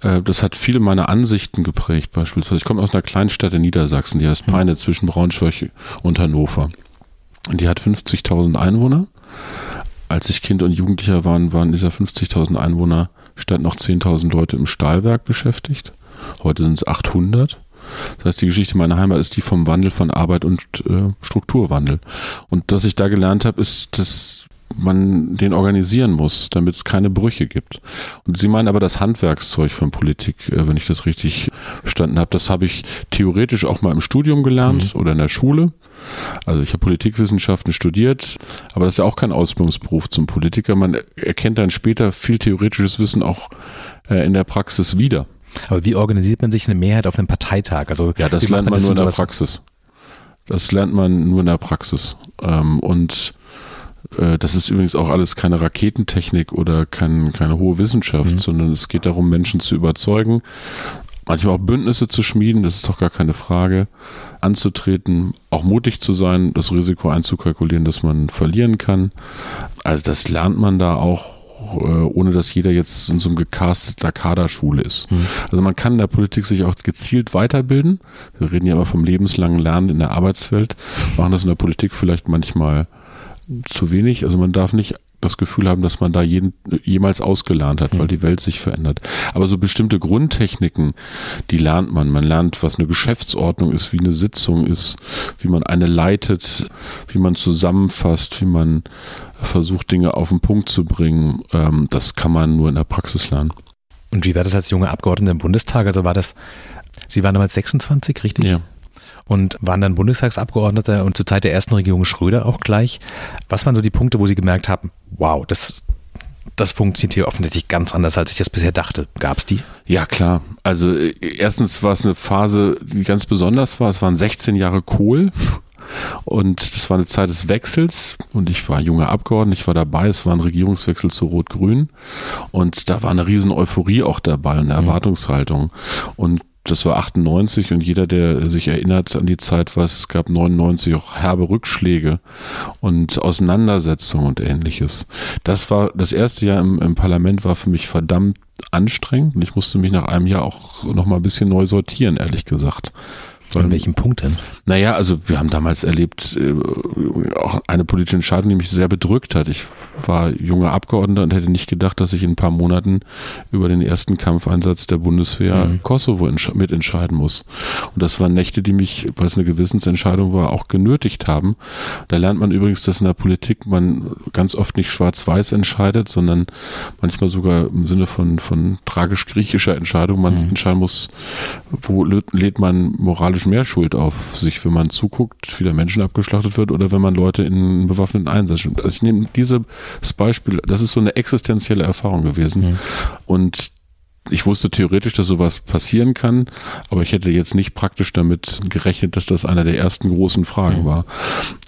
Äh, das hat viele meiner Ansichten geprägt, beispielsweise. Ich komme aus einer kleinen Stadt in Niedersachsen, die heißt Peine, zwischen Braunschweig und Hannover. Und die hat 50.000 Einwohner. Als ich Kind und Jugendlicher war, waren dieser 50.000 Einwohner Stadt noch 10.000 Leute im Stahlwerk beschäftigt. Heute sind es 800. Das heißt, die Geschichte meiner Heimat ist die vom Wandel von Arbeit und äh, Strukturwandel. Und was ich da gelernt habe, ist, dass man den organisieren muss, damit es keine Brüche gibt. Und Sie meinen aber das Handwerkszeug von Politik, äh, wenn ich das richtig verstanden habe. Das habe ich theoretisch auch mal im Studium gelernt mhm. oder in der Schule. Also ich habe Politikwissenschaften studiert, aber das ist ja auch kein Ausbildungsberuf zum Politiker. Man erkennt dann später viel theoretisches Wissen auch äh, in der Praxis wieder. Aber wie organisiert man sich eine Mehrheit auf einem Parteitag? Also ja, das lernt man, das nur in der Praxis. Das lernt man nur in der Praxis. Ähm, und äh, das ist übrigens auch alles keine Raketentechnik oder kein, keine hohe Wissenschaft, mhm. sondern es geht darum, Menschen zu überzeugen, manchmal auch Bündnisse zu schmieden, das ist doch gar keine Frage, anzutreten, auch mutig zu sein, das Risiko einzukalkulieren, dass man verlieren kann. Also das lernt man da auch äh, ohne dass jeder jetzt in so einem gecasteter Kaderschule ist. Mhm. Also man kann in der Politik sich auch gezielt weiterbilden. Wir reden ja immer vom lebenslangen Lernen in der Arbeitswelt, machen das in der Politik vielleicht manchmal zu wenig. Also man darf nicht das Gefühl haben, dass man da jeden, jemals ausgelernt hat, weil mhm. die Welt sich verändert. Aber so bestimmte Grundtechniken, die lernt man. Man lernt, was eine Geschäftsordnung ist, wie eine Sitzung ist, wie man eine leitet, wie man zusammenfasst, wie man versucht, Dinge auf den Punkt zu bringen. Ähm, das kann man nur in der Praxis lernen. Und wie war das als junge Abgeordnete im Bundestag? Also war das, Sie waren damals 26, richtig? Ja. Und waren dann Bundestagsabgeordneter und zur Zeit der ersten Regierung Schröder auch gleich. Was waren so die Punkte, wo Sie gemerkt haben, wow, das, das funktioniert hier offensichtlich ganz anders, als ich das bisher dachte. Gab es die? Ja, klar. Also äh, erstens war es eine Phase, die ganz besonders war. Es waren 16 Jahre Kohl. Und das war eine Zeit des Wechsels und ich war junger Abgeordneter, ich war dabei, es war ein Regierungswechsel zu Rot-Grün und da war eine riesen Euphorie auch dabei und eine mhm. Erwartungshaltung. Und das war 98 und jeder, der sich erinnert an die Zeit, was gab 99 auch herbe Rückschläge und Auseinandersetzungen und ähnliches. Das war das erste Jahr im, im Parlament war für mich verdammt anstrengend und ich musste mich nach einem Jahr auch noch mal ein bisschen neu sortieren, ehrlich gesagt. An welchem Punkt denn? Naja, also wir haben damals erlebt, äh, auch eine politische Entscheidung, die mich sehr bedrückt hat. Ich war junger Abgeordneter und hätte nicht gedacht, dass ich in ein paar Monaten über den ersten Kampfeinsatz der Bundeswehr mhm. Kosovo mitentscheiden muss. Und das waren Nächte, die mich, weil es eine Gewissensentscheidung war, auch genötigt haben. Da lernt man übrigens, dass in der Politik man ganz oft nicht schwarz-weiß entscheidet, sondern manchmal sogar im Sinne von, von tragisch-griechischer Entscheidung man mhm. entscheiden muss, wo lädt man moralisch automatisch mehr Schuld auf sich, wenn man zuguckt, wie der Menschen abgeschlachtet wird oder wenn man Leute in bewaffneten Einsatz. Also ich nehme dieses Beispiel, das ist so eine existenzielle Erfahrung gewesen. Mhm. Und ich wusste theoretisch, dass sowas passieren kann, aber ich hätte jetzt nicht praktisch damit gerechnet, dass das einer der ersten großen Fragen mhm. war.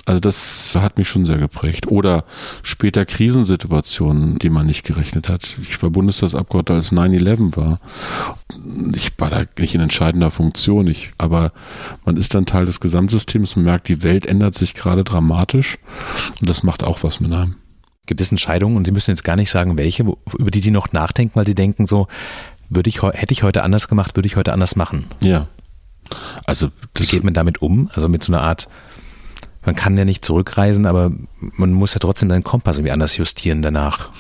Also das hat mich schon sehr geprägt. Oder später Krisensituationen, die man nicht gerechnet hat. Ich war Bundestagsabgeordneter, als 9-11 war. Ich war da nicht in entscheidender Funktion, ich, aber man ist dann Teil des Gesamtsystems, man merkt, die Welt ändert sich gerade dramatisch und das macht auch was mit einem. Gibt es Entscheidungen, und Sie müssen jetzt gar nicht sagen, welche, über die Sie noch nachdenken, weil Sie denken so, würde ich, hätte ich heute anders gemacht, würde ich heute anders machen? Ja. Also, wie geht man damit um? Also mit so einer Art, man kann ja nicht zurückreisen, aber man muss ja trotzdem seinen Kompass irgendwie anders justieren danach.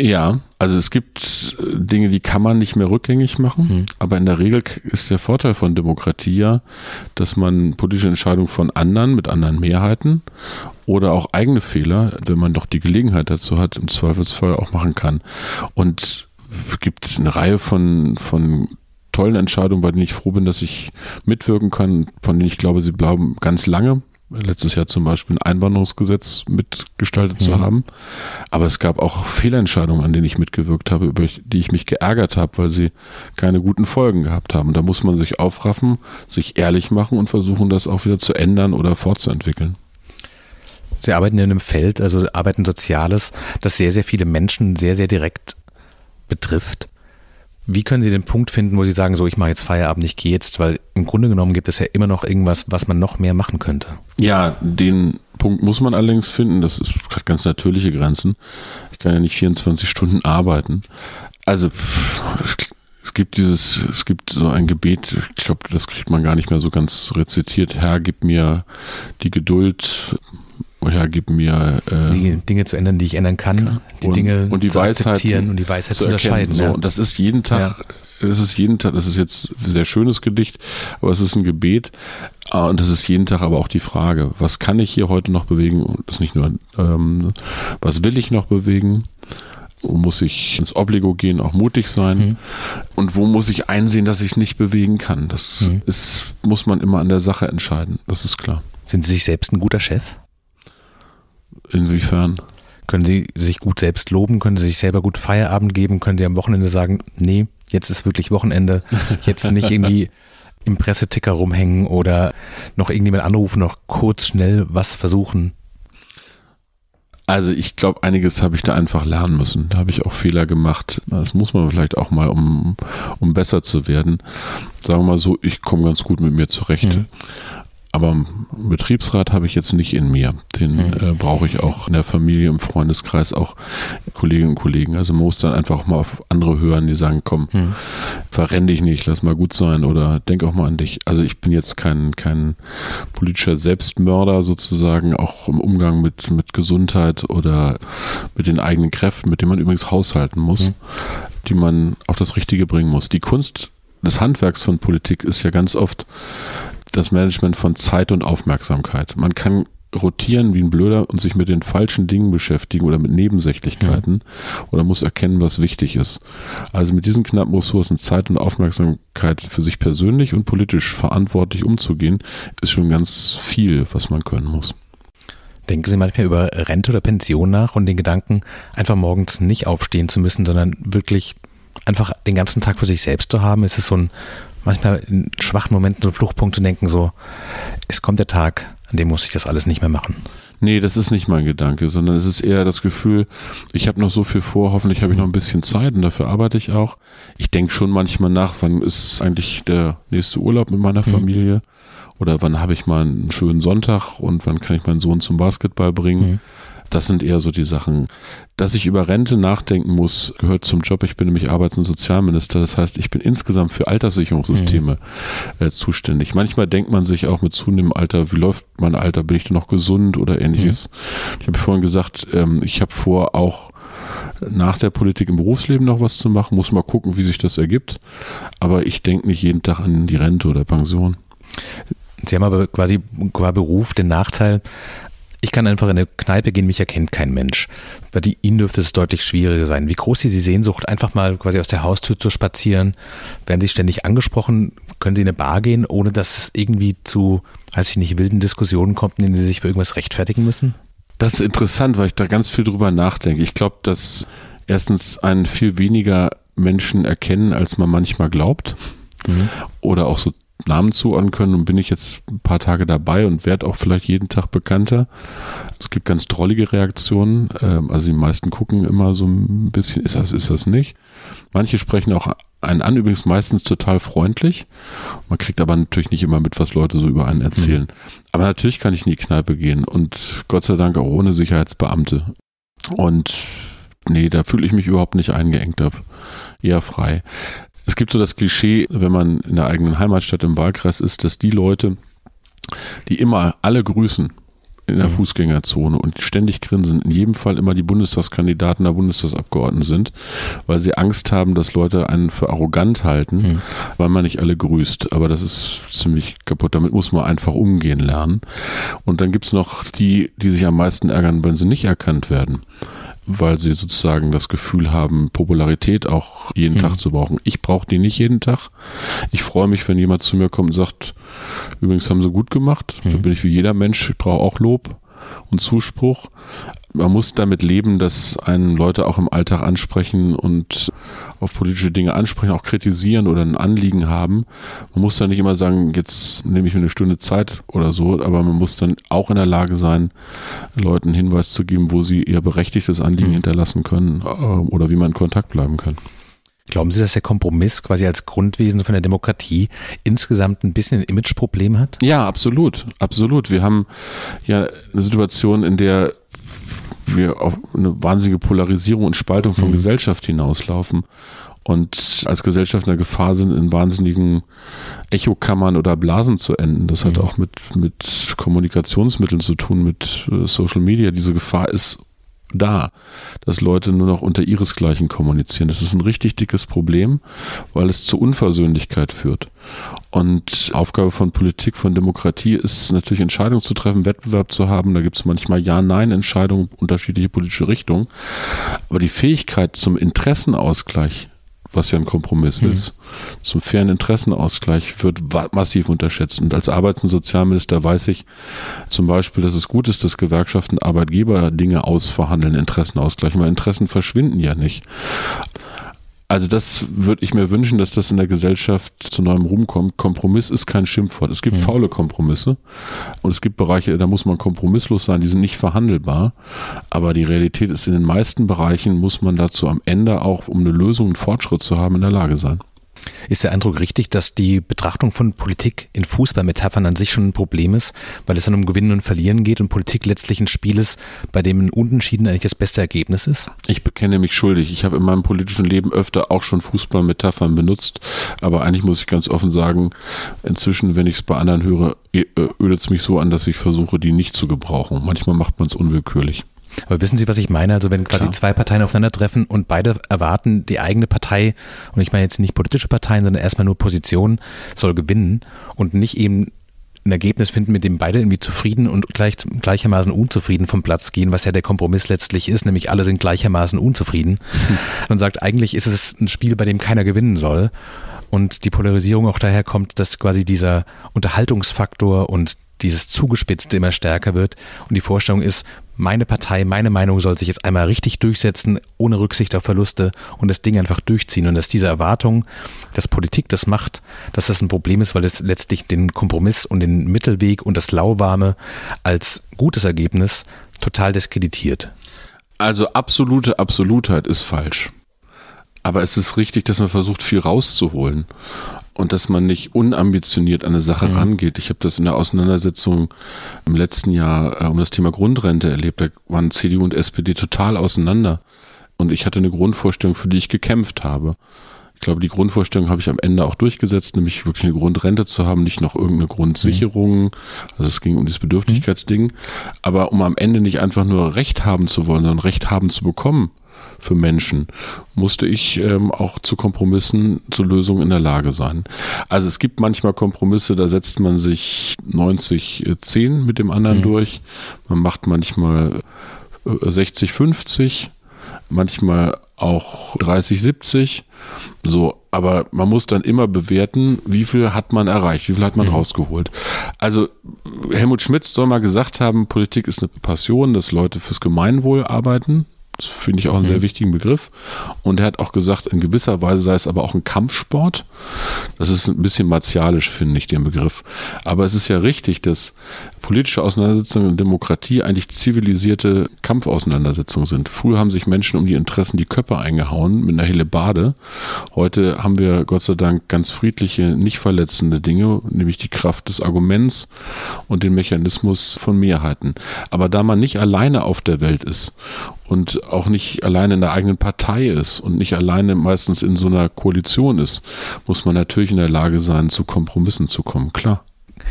Ja, also es gibt äh, Dinge, die kann man nicht mehr rückgängig machen, hm. aber in der Regel ist der Vorteil von Demokratie ja, dass man politische Entscheidungen von anderen mit anderen Mehrheiten oder auch eigene Fehler, wenn man doch die Gelegenheit dazu hat, im Zweifelsfall auch machen kann. Und es gibt eine Reihe von, von tollen Entscheidungen, bei denen ich froh bin, dass ich mitwirken kann, von denen ich glaube, sie bleiben ganz lange letztes Jahr zum Beispiel ein Einwanderungsgesetz mitgestaltet mhm. zu haben. Aber es gab auch Fehlentscheidungen, an denen ich mitgewirkt habe, über die ich mich geärgert habe, weil sie keine guten Folgen gehabt haben. Und da muss man sich aufraffen, sich ehrlich machen und versuchen, das auch wieder zu ändern oder fortzuentwickeln. Sie arbeiten in einem Feld, also arbeiten Soziales, das sehr, sehr viele Menschen sehr, sehr direkt betrifft. Wie können Sie den Punkt finden, wo Sie sagen, so ich mache jetzt Feierabend, ich gehe jetzt, weil im Grunde genommen gibt es ja immer noch irgendwas, was man noch mehr machen könnte. Ja, den Punkt muss man allerdings finden. Das ist gerade ganz natürliche Grenzen. Ich kann ja nicht 24 Stunden arbeiten. Also es gibt dieses, es gibt so ein Gebet, ich glaube, das kriegt man gar nicht mehr so ganz rezitiert. Herr, gib mir die Geduld, ja, gib mir äh, die Dinge zu ändern, die ich ändern kann, die und, Dinge und die zu Weisheit, akzeptieren und die Weisheit zu, zu unterscheiden. So, ja. Und das ist jeden Tag, ja. das ist jeden Tag, das ist jetzt ein sehr schönes Gedicht, aber es ist ein Gebet ah, und das ist jeden Tag aber auch die Frage, was kann ich hier heute noch bewegen? Und das ist nicht nur, ähm, was will ich noch bewegen? Wo muss ich ins Obligo gehen, auch mutig sein? Mhm. Und wo muss ich einsehen, dass ich es nicht bewegen kann? Das mhm. ist, muss man immer an der Sache entscheiden. Das ist klar. Sind Sie sich selbst ein guter Chef? Inwiefern? Können Sie sich gut selbst loben? Können Sie sich selber gut Feierabend geben? Können Sie am Wochenende sagen, nee, jetzt ist wirklich Wochenende, jetzt nicht irgendwie im Presseticker rumhängen oder noch irgendjemand anrufen, noch kurz schnell was versuchen? Also ich glaube, einiges habe ich da einfach lernen müssen. Da habe ich auch Fehler gemacht. Das muss man vielleicht auch mal, um, um besser zu werden. Sagen wir mal so, ich komme ganz gut mit mir zurecht. Mhm. Aber einen Betriebsrat habe ich jetzt nicht in mir. Den mhm. äh, brauche ich auch in der Familie, im Freundeskreis, auch Kolleginnen und Kollegen. Also man muss dann einfach auch mal auf andere hören, die sagen, komm, mhm. verrenn dich nicht, lass mal gut sein oder denk auch mal an dich. Also ich bin jetzt kein, kein politischer Selbstmörder sozusagen, auch im Umgang mit, mit Gesundheit oder mit den eigenen Kräften, mit denen man übrigens haushalten muss, mhm. die man auf das Richtige bringen muss. Die Kunst des Handwerks von Politik ist ja ganz oft das Management von Zeit und Aufmerksamkeit. Man kann rotieren wie ein Blöder und sich mit den falschen Dingen beschäftigen oder mit Nebensächlichkeiten ja. oder muss erkennen, was wichtig ist. Also mit diesen knappen Ressourcen Zeit und Aufmerksamkeit für sich persönlich und politisch verantwortlich umzugehen, ist schon ganz viel, was man können muss. Denken Sie manchmal über Rente oder Pension nach und den Gedanken, einfach morgens nicht aufstehen zu müssen, sondern wirklich einfach den ganzen Tag für sich selbst zu haben? Ist es so ein manchmal in schwachen Momenten so Fluchtpunkte denken, so, es kommt der Tag, an dem muss ich das alles nicht mehr machen. Nee, das ist nicht mein Gedanke, sondern es ist eher das Gefühl, ich habe noch so viel vor, hoffentlich habe ich noch ein bisschen Zeit und dafür arbeite ich auch. Ich denke schon manchmal nach, wann ist eigentlich der nächste Urlaub mit meiner mhm. Familie mhm. oder wann habe ich mal einen schönen Sonntag und wann kann ich meinen Sohn zum Basketball bringen. Mhm. Das sind eher so die Sachen. Dass ich über Rente nachdenken muss, gehört zum Job. Ich bin nämlich Arbeits- und Sozialminister. Das heißt, ich bin insgesamt für Alterssicherungssysteme mhm. äh, zuständig. Manchmal denkt man sich auch mit zunehmendem Alter, wie läuft mein Alter? Bin ich denn noch gesund oder ähnliches? Mhm. Ich habe vorhin gesagt, ähm, ich habe vor, auch nach der Politik im Berufsleben noch was zu machen. Muss mal gucken, wie sich das ergibt. Aber ich denke nicht jeden Tag an die Rente oder Pension. Sie haben aber quasi qua Beruf den Nachteil, ich kann einfach in eine Kneipe gehen, mich erkennt kein Mensch. Bei Ihnen dürfte es deutlich schwieriger sein. Wie groß ist die Sehnsucht, einfach mal quasi aus der Haustür zu spazieren? Werden Sie ständig angesprochen? Können Sie in eine Bar gehen, ohne dass es irgendwie zu, weiß ich nicht, wilden Diskussionen kommt, in denen Sie sich für irgendwas rechtfertigen müssen? Das ist interessant, weil ich da ganz viel drüber nachdenke. Ich glaube, dass erstens einen viel weniger Menschen erkennen, als man manchmal glaubt. Mhm. Oder auch so Namen zuordnen können und bin ich jetzt ein paar Tage dabei und werde auch vielleicht jeden Tag bekannter. Es gibt ganz drollige Reaktionen. Ähm, also die meisten gucken immer so ein bisschen, ist das, ist das nicht? Manche sprechen auch einen an, übrigens meistens total freundlich. Man kriegt aber natürlich nicht immer mit, was Leute so über einen erzählen. Mhm. Aber natürlich kann ich in die Kneipe gehen und Gott sei Dank auch ohne Sicherheitsbeamte. Und nee, da fühle ich mich überhaupt nicht eingeengt ab. Eher frei. Es gibt so das Klischee, wenn man in der eigenen Heimatstadt im Wahlkreis ist, dass die Leute, die immer alle grüßen in der mhm. Fußgängerzone und ständig grinsen, in jedem Fall immer die Bundestagskandidaten der Bundestagsabgeordneten sind, weil sie Angst haben, dass Leute einen für arrogant halten, mhm. weil man nicht alle grüßt. Aber das ist ziemlich kaputt. Damit muss man einfach umgehen lernen. Und dann gibt's noch die, die sich am meisten ärgern, wenn sie nicht erkannt werden weil sie sozusagen das Gefühl haben, Popularität auch jeden mhm. Tag zu brauchen. Ich brauche die nicht jeden Tag. Ich freue mich, wenn jemand zu mir kommt und sagt, übrigens haben sie gut gemacht. Mhm. Da bin ich wie jeder Mensch, ich brauche auch Lob und Zuspruch man muss damit leben, dass einen Leute auch im Alltag ansprechen und auf politische Dinge ansprechen, auch kritisieren oder ein Anliegen haben. Man muss dann nicht immer sagen, jetzt nehme ich mir eine Stunde Zeit oder so, aber man muss dann auch in der Lage sein, Leuten Hinweis zu geben, wo sie ihr berechtigtes Anliegen mhm. hinterlassen können äh, oder wie man in Kontakt bleiben kann. Glauben Sie, dass der Kompromiss quasi als Grundwesen von der Demokratie insgesamt ein bisschen ein Imageproblem hat? Ja, absolut, absolut. Wir haben ja eine Situation, in der wir auf eine wahnsinnige Polarisierung und Spaltung von mhm. Gesellschaft hinauslaufen und als Gesellschaft in der Gefahr sind, in wahnsinnigen Echokammern oder Blasen zu enden. Das mhm. hat auch mit, mit Kommunikationsmitteln zu tun, mit äh, Social Media. Diese Gefahr ist da, dass Leute nur noch unter ihresgleichen kommunizieren. Das ist ein richtig dickes Problem, weil es zu Unversöhnlichkeit führt. Und Aufgabe von Politik, von Demokratie ist natürlich Entscheidungen zu treffen, Wettbewerb zu haben. Da gibt es manchmal Ja-Nein-Entscheidungen, unterschiedliche politische Richtungen. Aber die Fähigkeit zum Interessenausgleich was ja ein Kompromiss mhm. ist, zum fairen Interessenausgleich wird massiv unterschätzt. Und als Arbeits- und Sozialminister weiß ich zum Beispiel, dass es gut ist, dass Gewerkschaften Arbeitgeber Dinge ausverhandeln, Interessenausgleich, weil Interessen verschwinden ja nicht. Also das würde ich mir wünschen, dass das in der Gesellschaft zu neuem Ruhm kommt. Kompromiss ist kein Schimpfwort. Es gibt mhm. faule Kompromisse und es gibt Bereiche, da muss man kompromisslos sein, die sind nicht verhandelbar. Aber die Realität ist, in den meisten Bereichen muss man dazu am Ende auch, um eine Lösung, einen Fortschritt zu haben, in der Lage sein. Ist der Eindruck richtig, dass die Betrachtung von Politik in Fußballmetaphern an sich schon ein Problem ist, weil es dann um Gewinnen und Verlieren geht und Politik letztlich ein Spiel ist, bei dem ein Unentschieden eigentlich das beste Ergebnis ist? Ich bekenne mich schuldig. Ich habe in meinem politischen Leben öfter auch schon Fußballmetaphern benutzt, aber eigentlich muss ich ganz offen sagen, inzwischen, wenn ich es bei anderen höre, ödet es mich so an, dass ich versuche, die nicht zu gebrauchen. Manchmal macht man es unwillkürlich. Aber wissen Sie, was ich meine? Also wenn quasi Klar. zwei Parteien aufeinandertreffen und beide erwarten, die eigene Partei, und ich meine jetzt nicht politische Parteien, sondern erstmal nur Position, soll gewinnen und nicht eben ein Ergebnis finden, mit dem beide irgendwie zufrieden und gleich, gleichermaßen unzufrieden vom Platz gehen, was ja der Kompromiss letztlich ist, nämlich alle sind gleichermaßen unzufrieden. Man sagt, eigentlich ist es ein Spiel, bei dem keiner gewinnen soll. Und die Polarisierung auch daher kommt, dass quasi dieser Unterhaltungsfaktor und dieses Zugespitzte immer stärker wird. Und die Vorstellung ist, meine Partei, meine Meinung soll sich jetzt einmal richtig durchsetzen, ohne Rücksicht auf Verluste und das Ding einfach durchziehen. Und dass diese Erwartung, dass Politik das macht, dass das ein Problem ist, weil es letztlich den Kompromiss und den Mittelweg und das Lauwarme als gutes Ergebnis total diskreditiert. Also absolute Absolutheit ist falsch. Aber es ist richtig, dass man versucht, viel rauszuholen und dass man nicht unambitioniert an eine Sache mhm. rangeht. Ich habe das in der Auseinandersetzung im letzten Jahr äh, um das Thema Grundrente erlebt. Da waren CDU und SPD total auseinander. Und ich hatte eine Grundvorstellung, für die ich gekämpft habe. Ich glaube, die Grundvorstellung habe ich am Ende auch durchgesetzt, nämlich wirklich eine Grundrente zu haben, nicht noch irgendeine Grundsicherung. Mhm. Also es ging um dieses Bedürftigkeitsding. Mhm. Aber um am Ende nicht einfach nur Recht haben zu wollen, sondern Recht haben zu bekommen für Menschen, musste ich ähm, auch zu Kompromissen, zu Lösungen in der Lage sein. Also es gibt manchmal Kompromisse, da setzt man sich 90, 10 mit dem anderen mhm. durch. Man macht manchmal 60, äh, 50, manchmal auch 30, 70. So, aber man muss dann immer bewerten, wie viel hat man erreicht, wie viel hat man mhm. rausgeholt. Also Helmut Schmidt soll mal gesagt haben, Politik ist eine Passion, dass Leute fürs Gemeinwohl arbeiten. Das finde ich auch einen sehr mhm. wichtigen Begriff. Und er hat auch gesagt, in gewisser Weise sei es aber auch ein Kampfsport. Das ist ein bisschen martialisch, finde ich, den Begriff. Aber es ist ja richtig, dass politische Auseinandersetzungen und Demokratie eigentlich zivilisierte Kampfauseinandersetzungen sind. Früher haben sich Menschen um die Interessen die Köpfe eingehauen mit einer Hellebade. Heute haben wir Gott sei Dank ganz friedliche, nicht verletzende Dinge, nämlich die Kraft des Arguments und den Mechanismus von Mehrheiten. Aber da man nicht alleine auf der Welt ist und auch nicht alleine in der eigenen Partei ist und nicht alleine meistens in so einer Koalition ist, muss man natürlich in der Lage sein, zu Kompromissen zu kommen, klar.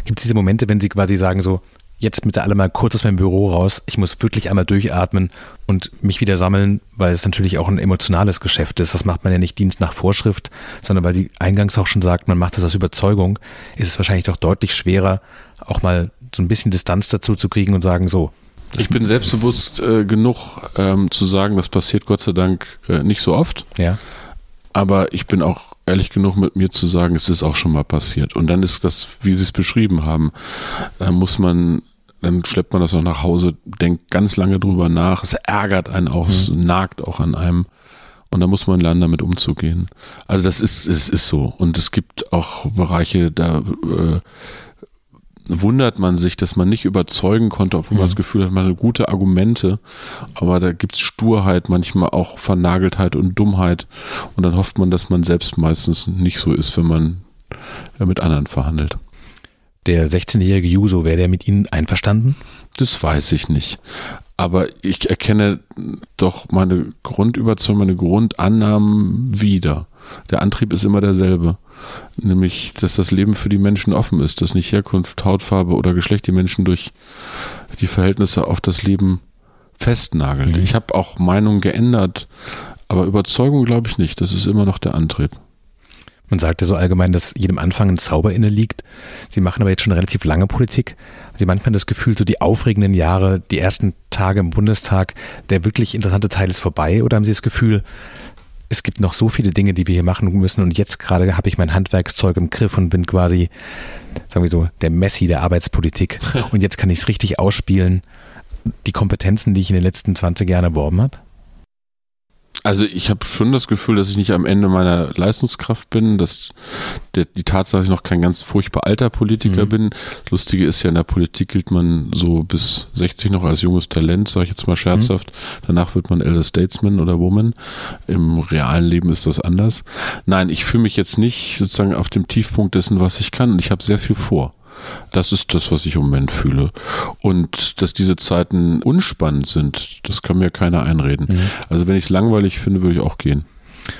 Gibt es diese Momente, wenn Sie quasi sagen so, jetzt bitte alle mal kurz aus meinem Büro raus, ich muss wirklich einmal durchatmen und mich wieder sammeln, weil es natürlich auch ein emotionales Geschäft ist. Das macht man ja nicht Dienst nach Vorschrift, sondern weil Sie eingangs auch schon sagt, man macht das aus Überzeugung, ist es wahrscheinlich doch deutlich schwerer, auch mal so ein bisschen Distanz dazu zu kriegen und sagen so, ich bin selbstbewusst äh, genug ähm, zu sagen, das passiert Gott sei Dank äh, nicht so oft. Ja. Aber ich bin auch ehrlich genug mit mir zu sagen, es ist auch schon mal passiert. Und dann ist das, wie Sie es beschrieben haben, da muss man, dann schleppt man das noch nach Hause, denkt ganz lange drüber nach, es ärgert einen auch, es mhm. nagt auch an einem. Und da muss man lernen, damit umzugehen. Also das ist, es ist so. Und es gibt auch Bereiche, da äh, wundert man sich, dass man nicht überzeugen konnte, obwohl mhm. man das Gefühl hat, man hat gute Argumente, aber da gibt's Sturheit, manchmal auch Vernageltheit und Dummheit und dann hofft man, dass man selbst meistens nicht so ist, wenn man mit anderen verhandelt. Der 16-jährige Juso, wäre der mit Ihnen einverstanden? Das weiß ich nicht. Aber ich erkenne doch meine Grundüberzeugung, meine Grundannahmen wieder. Der Antrieb ist immer derselbe. Nämlich, dass das Leben für die Menschen offen ist, dass nicht Herkunft, Hautfarbe oder Geschlecht die Menschen durch die Verhältnisse auf das Leben festnagelt. Mhm. Ich habe auch Meinungen geändert, aber Überzeugung glaube ich nicht. Das ist immer noch der Antrieb. Man sagt ja so allgemein, dass jedem Anfang ein Zauber inne liegt. Sie machen aber jetzt schon relativ lange Politik. Sie manchmal das Gefühl, so die aufregenden Jahre, die ersten Tage im Bundestag, der wirklich interessante Teil ist vorbei? Oder haben Sie das Gefühl, es gibt noch so viele Dinge, die wir hier machen müssen und jetzt gerade habe ich mein Handwerkszeug im Griff und bin quasi, sagen wir so, der Messi der Arbeitspolitik und jetzt kann ich es richtig ausspielen. Die Kompetenzen, die ich in den letzten 20 Jahren erworben habe? Also ich habe schon das Gefühl, dass ich nicht am Ende meiner Leistungskraft bin, dass der, die Tatsache, dass ich noch kein ganz furchtbar alter Politiker mhm. bin. Das Lustige ist ja, in der Politik gilt man so bis 60 noch als junges Talent, sage ich jetzt mal scherzhaft. Mhm. Danach wird man Elder Statesman oder Woman. Im realen Leben ist das anders. Nein, ich fühle mich jetzt nicht sozusagen auf dem Tiefpunkt dessen, was ich kann und ich habe sehr viel vor. Das ist das, was ich im Moment fühle. Und dass diese Zeiten unspannend sind, das kann mir keiner einreden. Mhm. Also wenn ich es langweilig finde, würde ich auch gehen.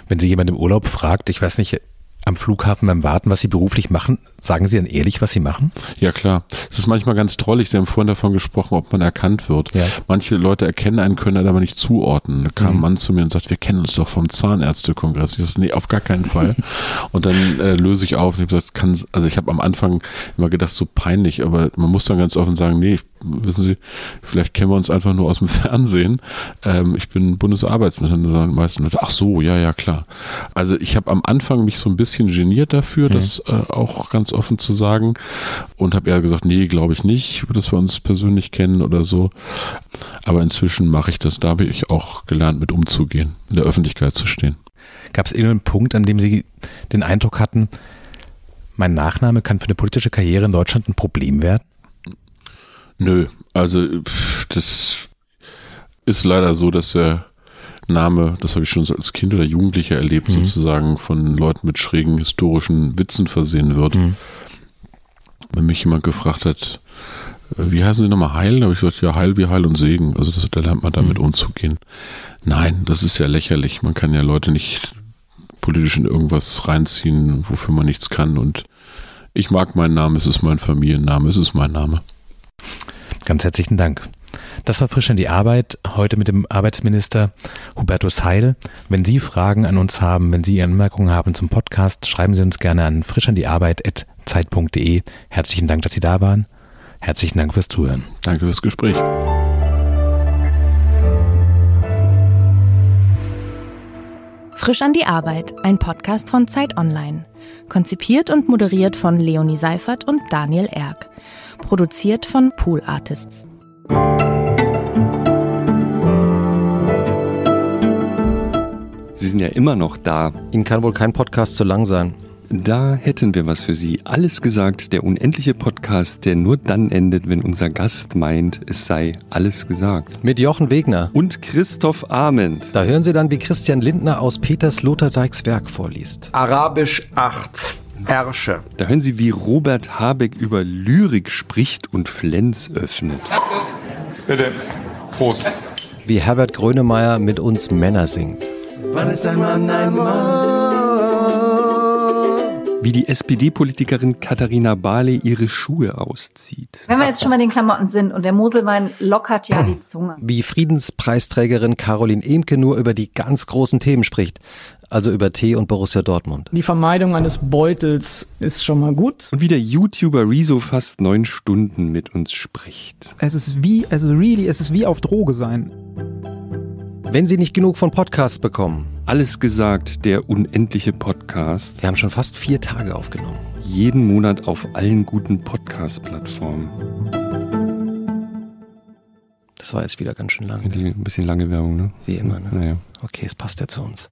Wenn Sie jemand im Urlaub fragt, ich weiß nicht, am Flughafen beim Warten, was Sie beruflich machen, sagen Sie dann ehrlich, was Sie machen? Ja, klar. Es ist manchmal ganz drollig. Sie haben vorhin davon gesprochen, ob man erkannt wird. Ja. Manche Leute erkennen einen, können einen aber nicht zuordnen. Da kam mhm. ein Mann zu mir und sagt, wir kennen uns doch vom Zahnärztekongress. Ich sage, nee, auf gar keinen Fall. und dann äh, löse ich auf und ich habe gesagt, kann, also ich habe am Anfang immer gedacht, so peinlich, aber man muss dann ganz offen sagen, nee, wissen Sie, vielleicht kennen wir uns einfach nur aus dem Fernsehen. Ähm, ich bin Bundesarbeitsminister. Dann meisten Leute, ach so, ja, ja, klar. Also ich habe am Anfang mich so ein bisschen geniert dafür, mhm. das äh, auch ganz offen zu sagen. Und habe eher gesagt, nee, glaube ich nicht, dass wir uns persönlich kennen oder so. Aber inzwischen mache ich das. Da habe ich auch gelernt, mit umzugehen, in der Öffentlichkeit zu stehen. Gab es irgendeinen Punkt, an dem Sie den Eindruck hatten, mein Nachname kann für eine politische Karriere in Deutschland ein Problem werden? Nö, also das ist leider so, dass der Name, das habe ich schon als Kind oder Jugendlicher erlebt, mhm. sozusagen von Leuten mit schrägen historischen Witzen versehen wird. Mhm. Wenn mich jemand gefragt hat, äh, wie heißen Sie nochmal Heil? Da habe ich gesagt, ja, Heil wie Heil und Segen. Also das, da lernt man damit mhm. umzugehen. Nein, das ist ja lächerlich. Man kann ja Leute nicht politisch in irgendwas reinziehen, wofür man nichts kann. Und ich mag meinen Namen, es ist mein Familienname, es ist mein Name. Ganz herzlichen Dank. Das war frisch an die Arbeit, heute mit dem Arbeitsminister Hubertus Heil. Wenn Sie Fragen an uns haben, wenn Sie Anmerkungen haben zum Podcast, schreiben Sie uns gerne an frischandiarbeit.zeit.de. Herzlichen Dank, dass Sie da waren. Herzlichen Dank fürs Zuhören. Danke fürs Gespräch. Frisch an die Arbeit, ein Podcast von Zeit Online. Konzipiert und moderiert von Leonie Seifert und Daniel Erck. Produziert von Pool Artists. Sie sind ja immer noch da. Ihnen kann wohl kein Podcast zu lang sein. Da hätten wir was für Sie. Alles gesagt, der unendliche Podcast, der nur dann endet, wenn unser Gast meint, es sei alles gesagt. Mit Jochen Wegner. Und Christoph Ahmed. Da hören Sie dann, wie Christian Lindner aus Peters Lothardijks Werk vorliest. Arabisch 8. Herrsche. Da hören Sie, wie Robert Habeck über Lyrik spricht und Flens öffnet. Bitte. Prost. Wie Herbert Grönemeyer mit uns Männer singt. Wann ist ein Mann ein Mann? Wie die SPD-Politikerin Katharina Barley ihre Schuhe auszieht. Wenn wir jetzt schon bei den Klamotten sind und der Moselwein lockert ja die Zunge. Wie Friedenspreisträgerin Caroline Emke nur über die ganz großen Themen spricht. Also über Tee und Borussia Dortmund. Die Vermeidung eines Beutels ist schon mal gut. Und wie der YouTuber Rezo fast neun Stunden mit uns spricht. Es ist wie, also really, es ist wie auf Droge sein. Wenn Sie nicht genug von Podcasts bekommen. Alles gesagt, der unendliche Podcast. Wir haben schon fast vier Tage aufgenommen. Jeden Monat auf allen guten Podcast-Plattformen. Das war jetzt wieder ganz schön lang. Ein bisschen lange Werbung, ne? Wie immer, ne? Naja. Okay, es passt ja zu uns.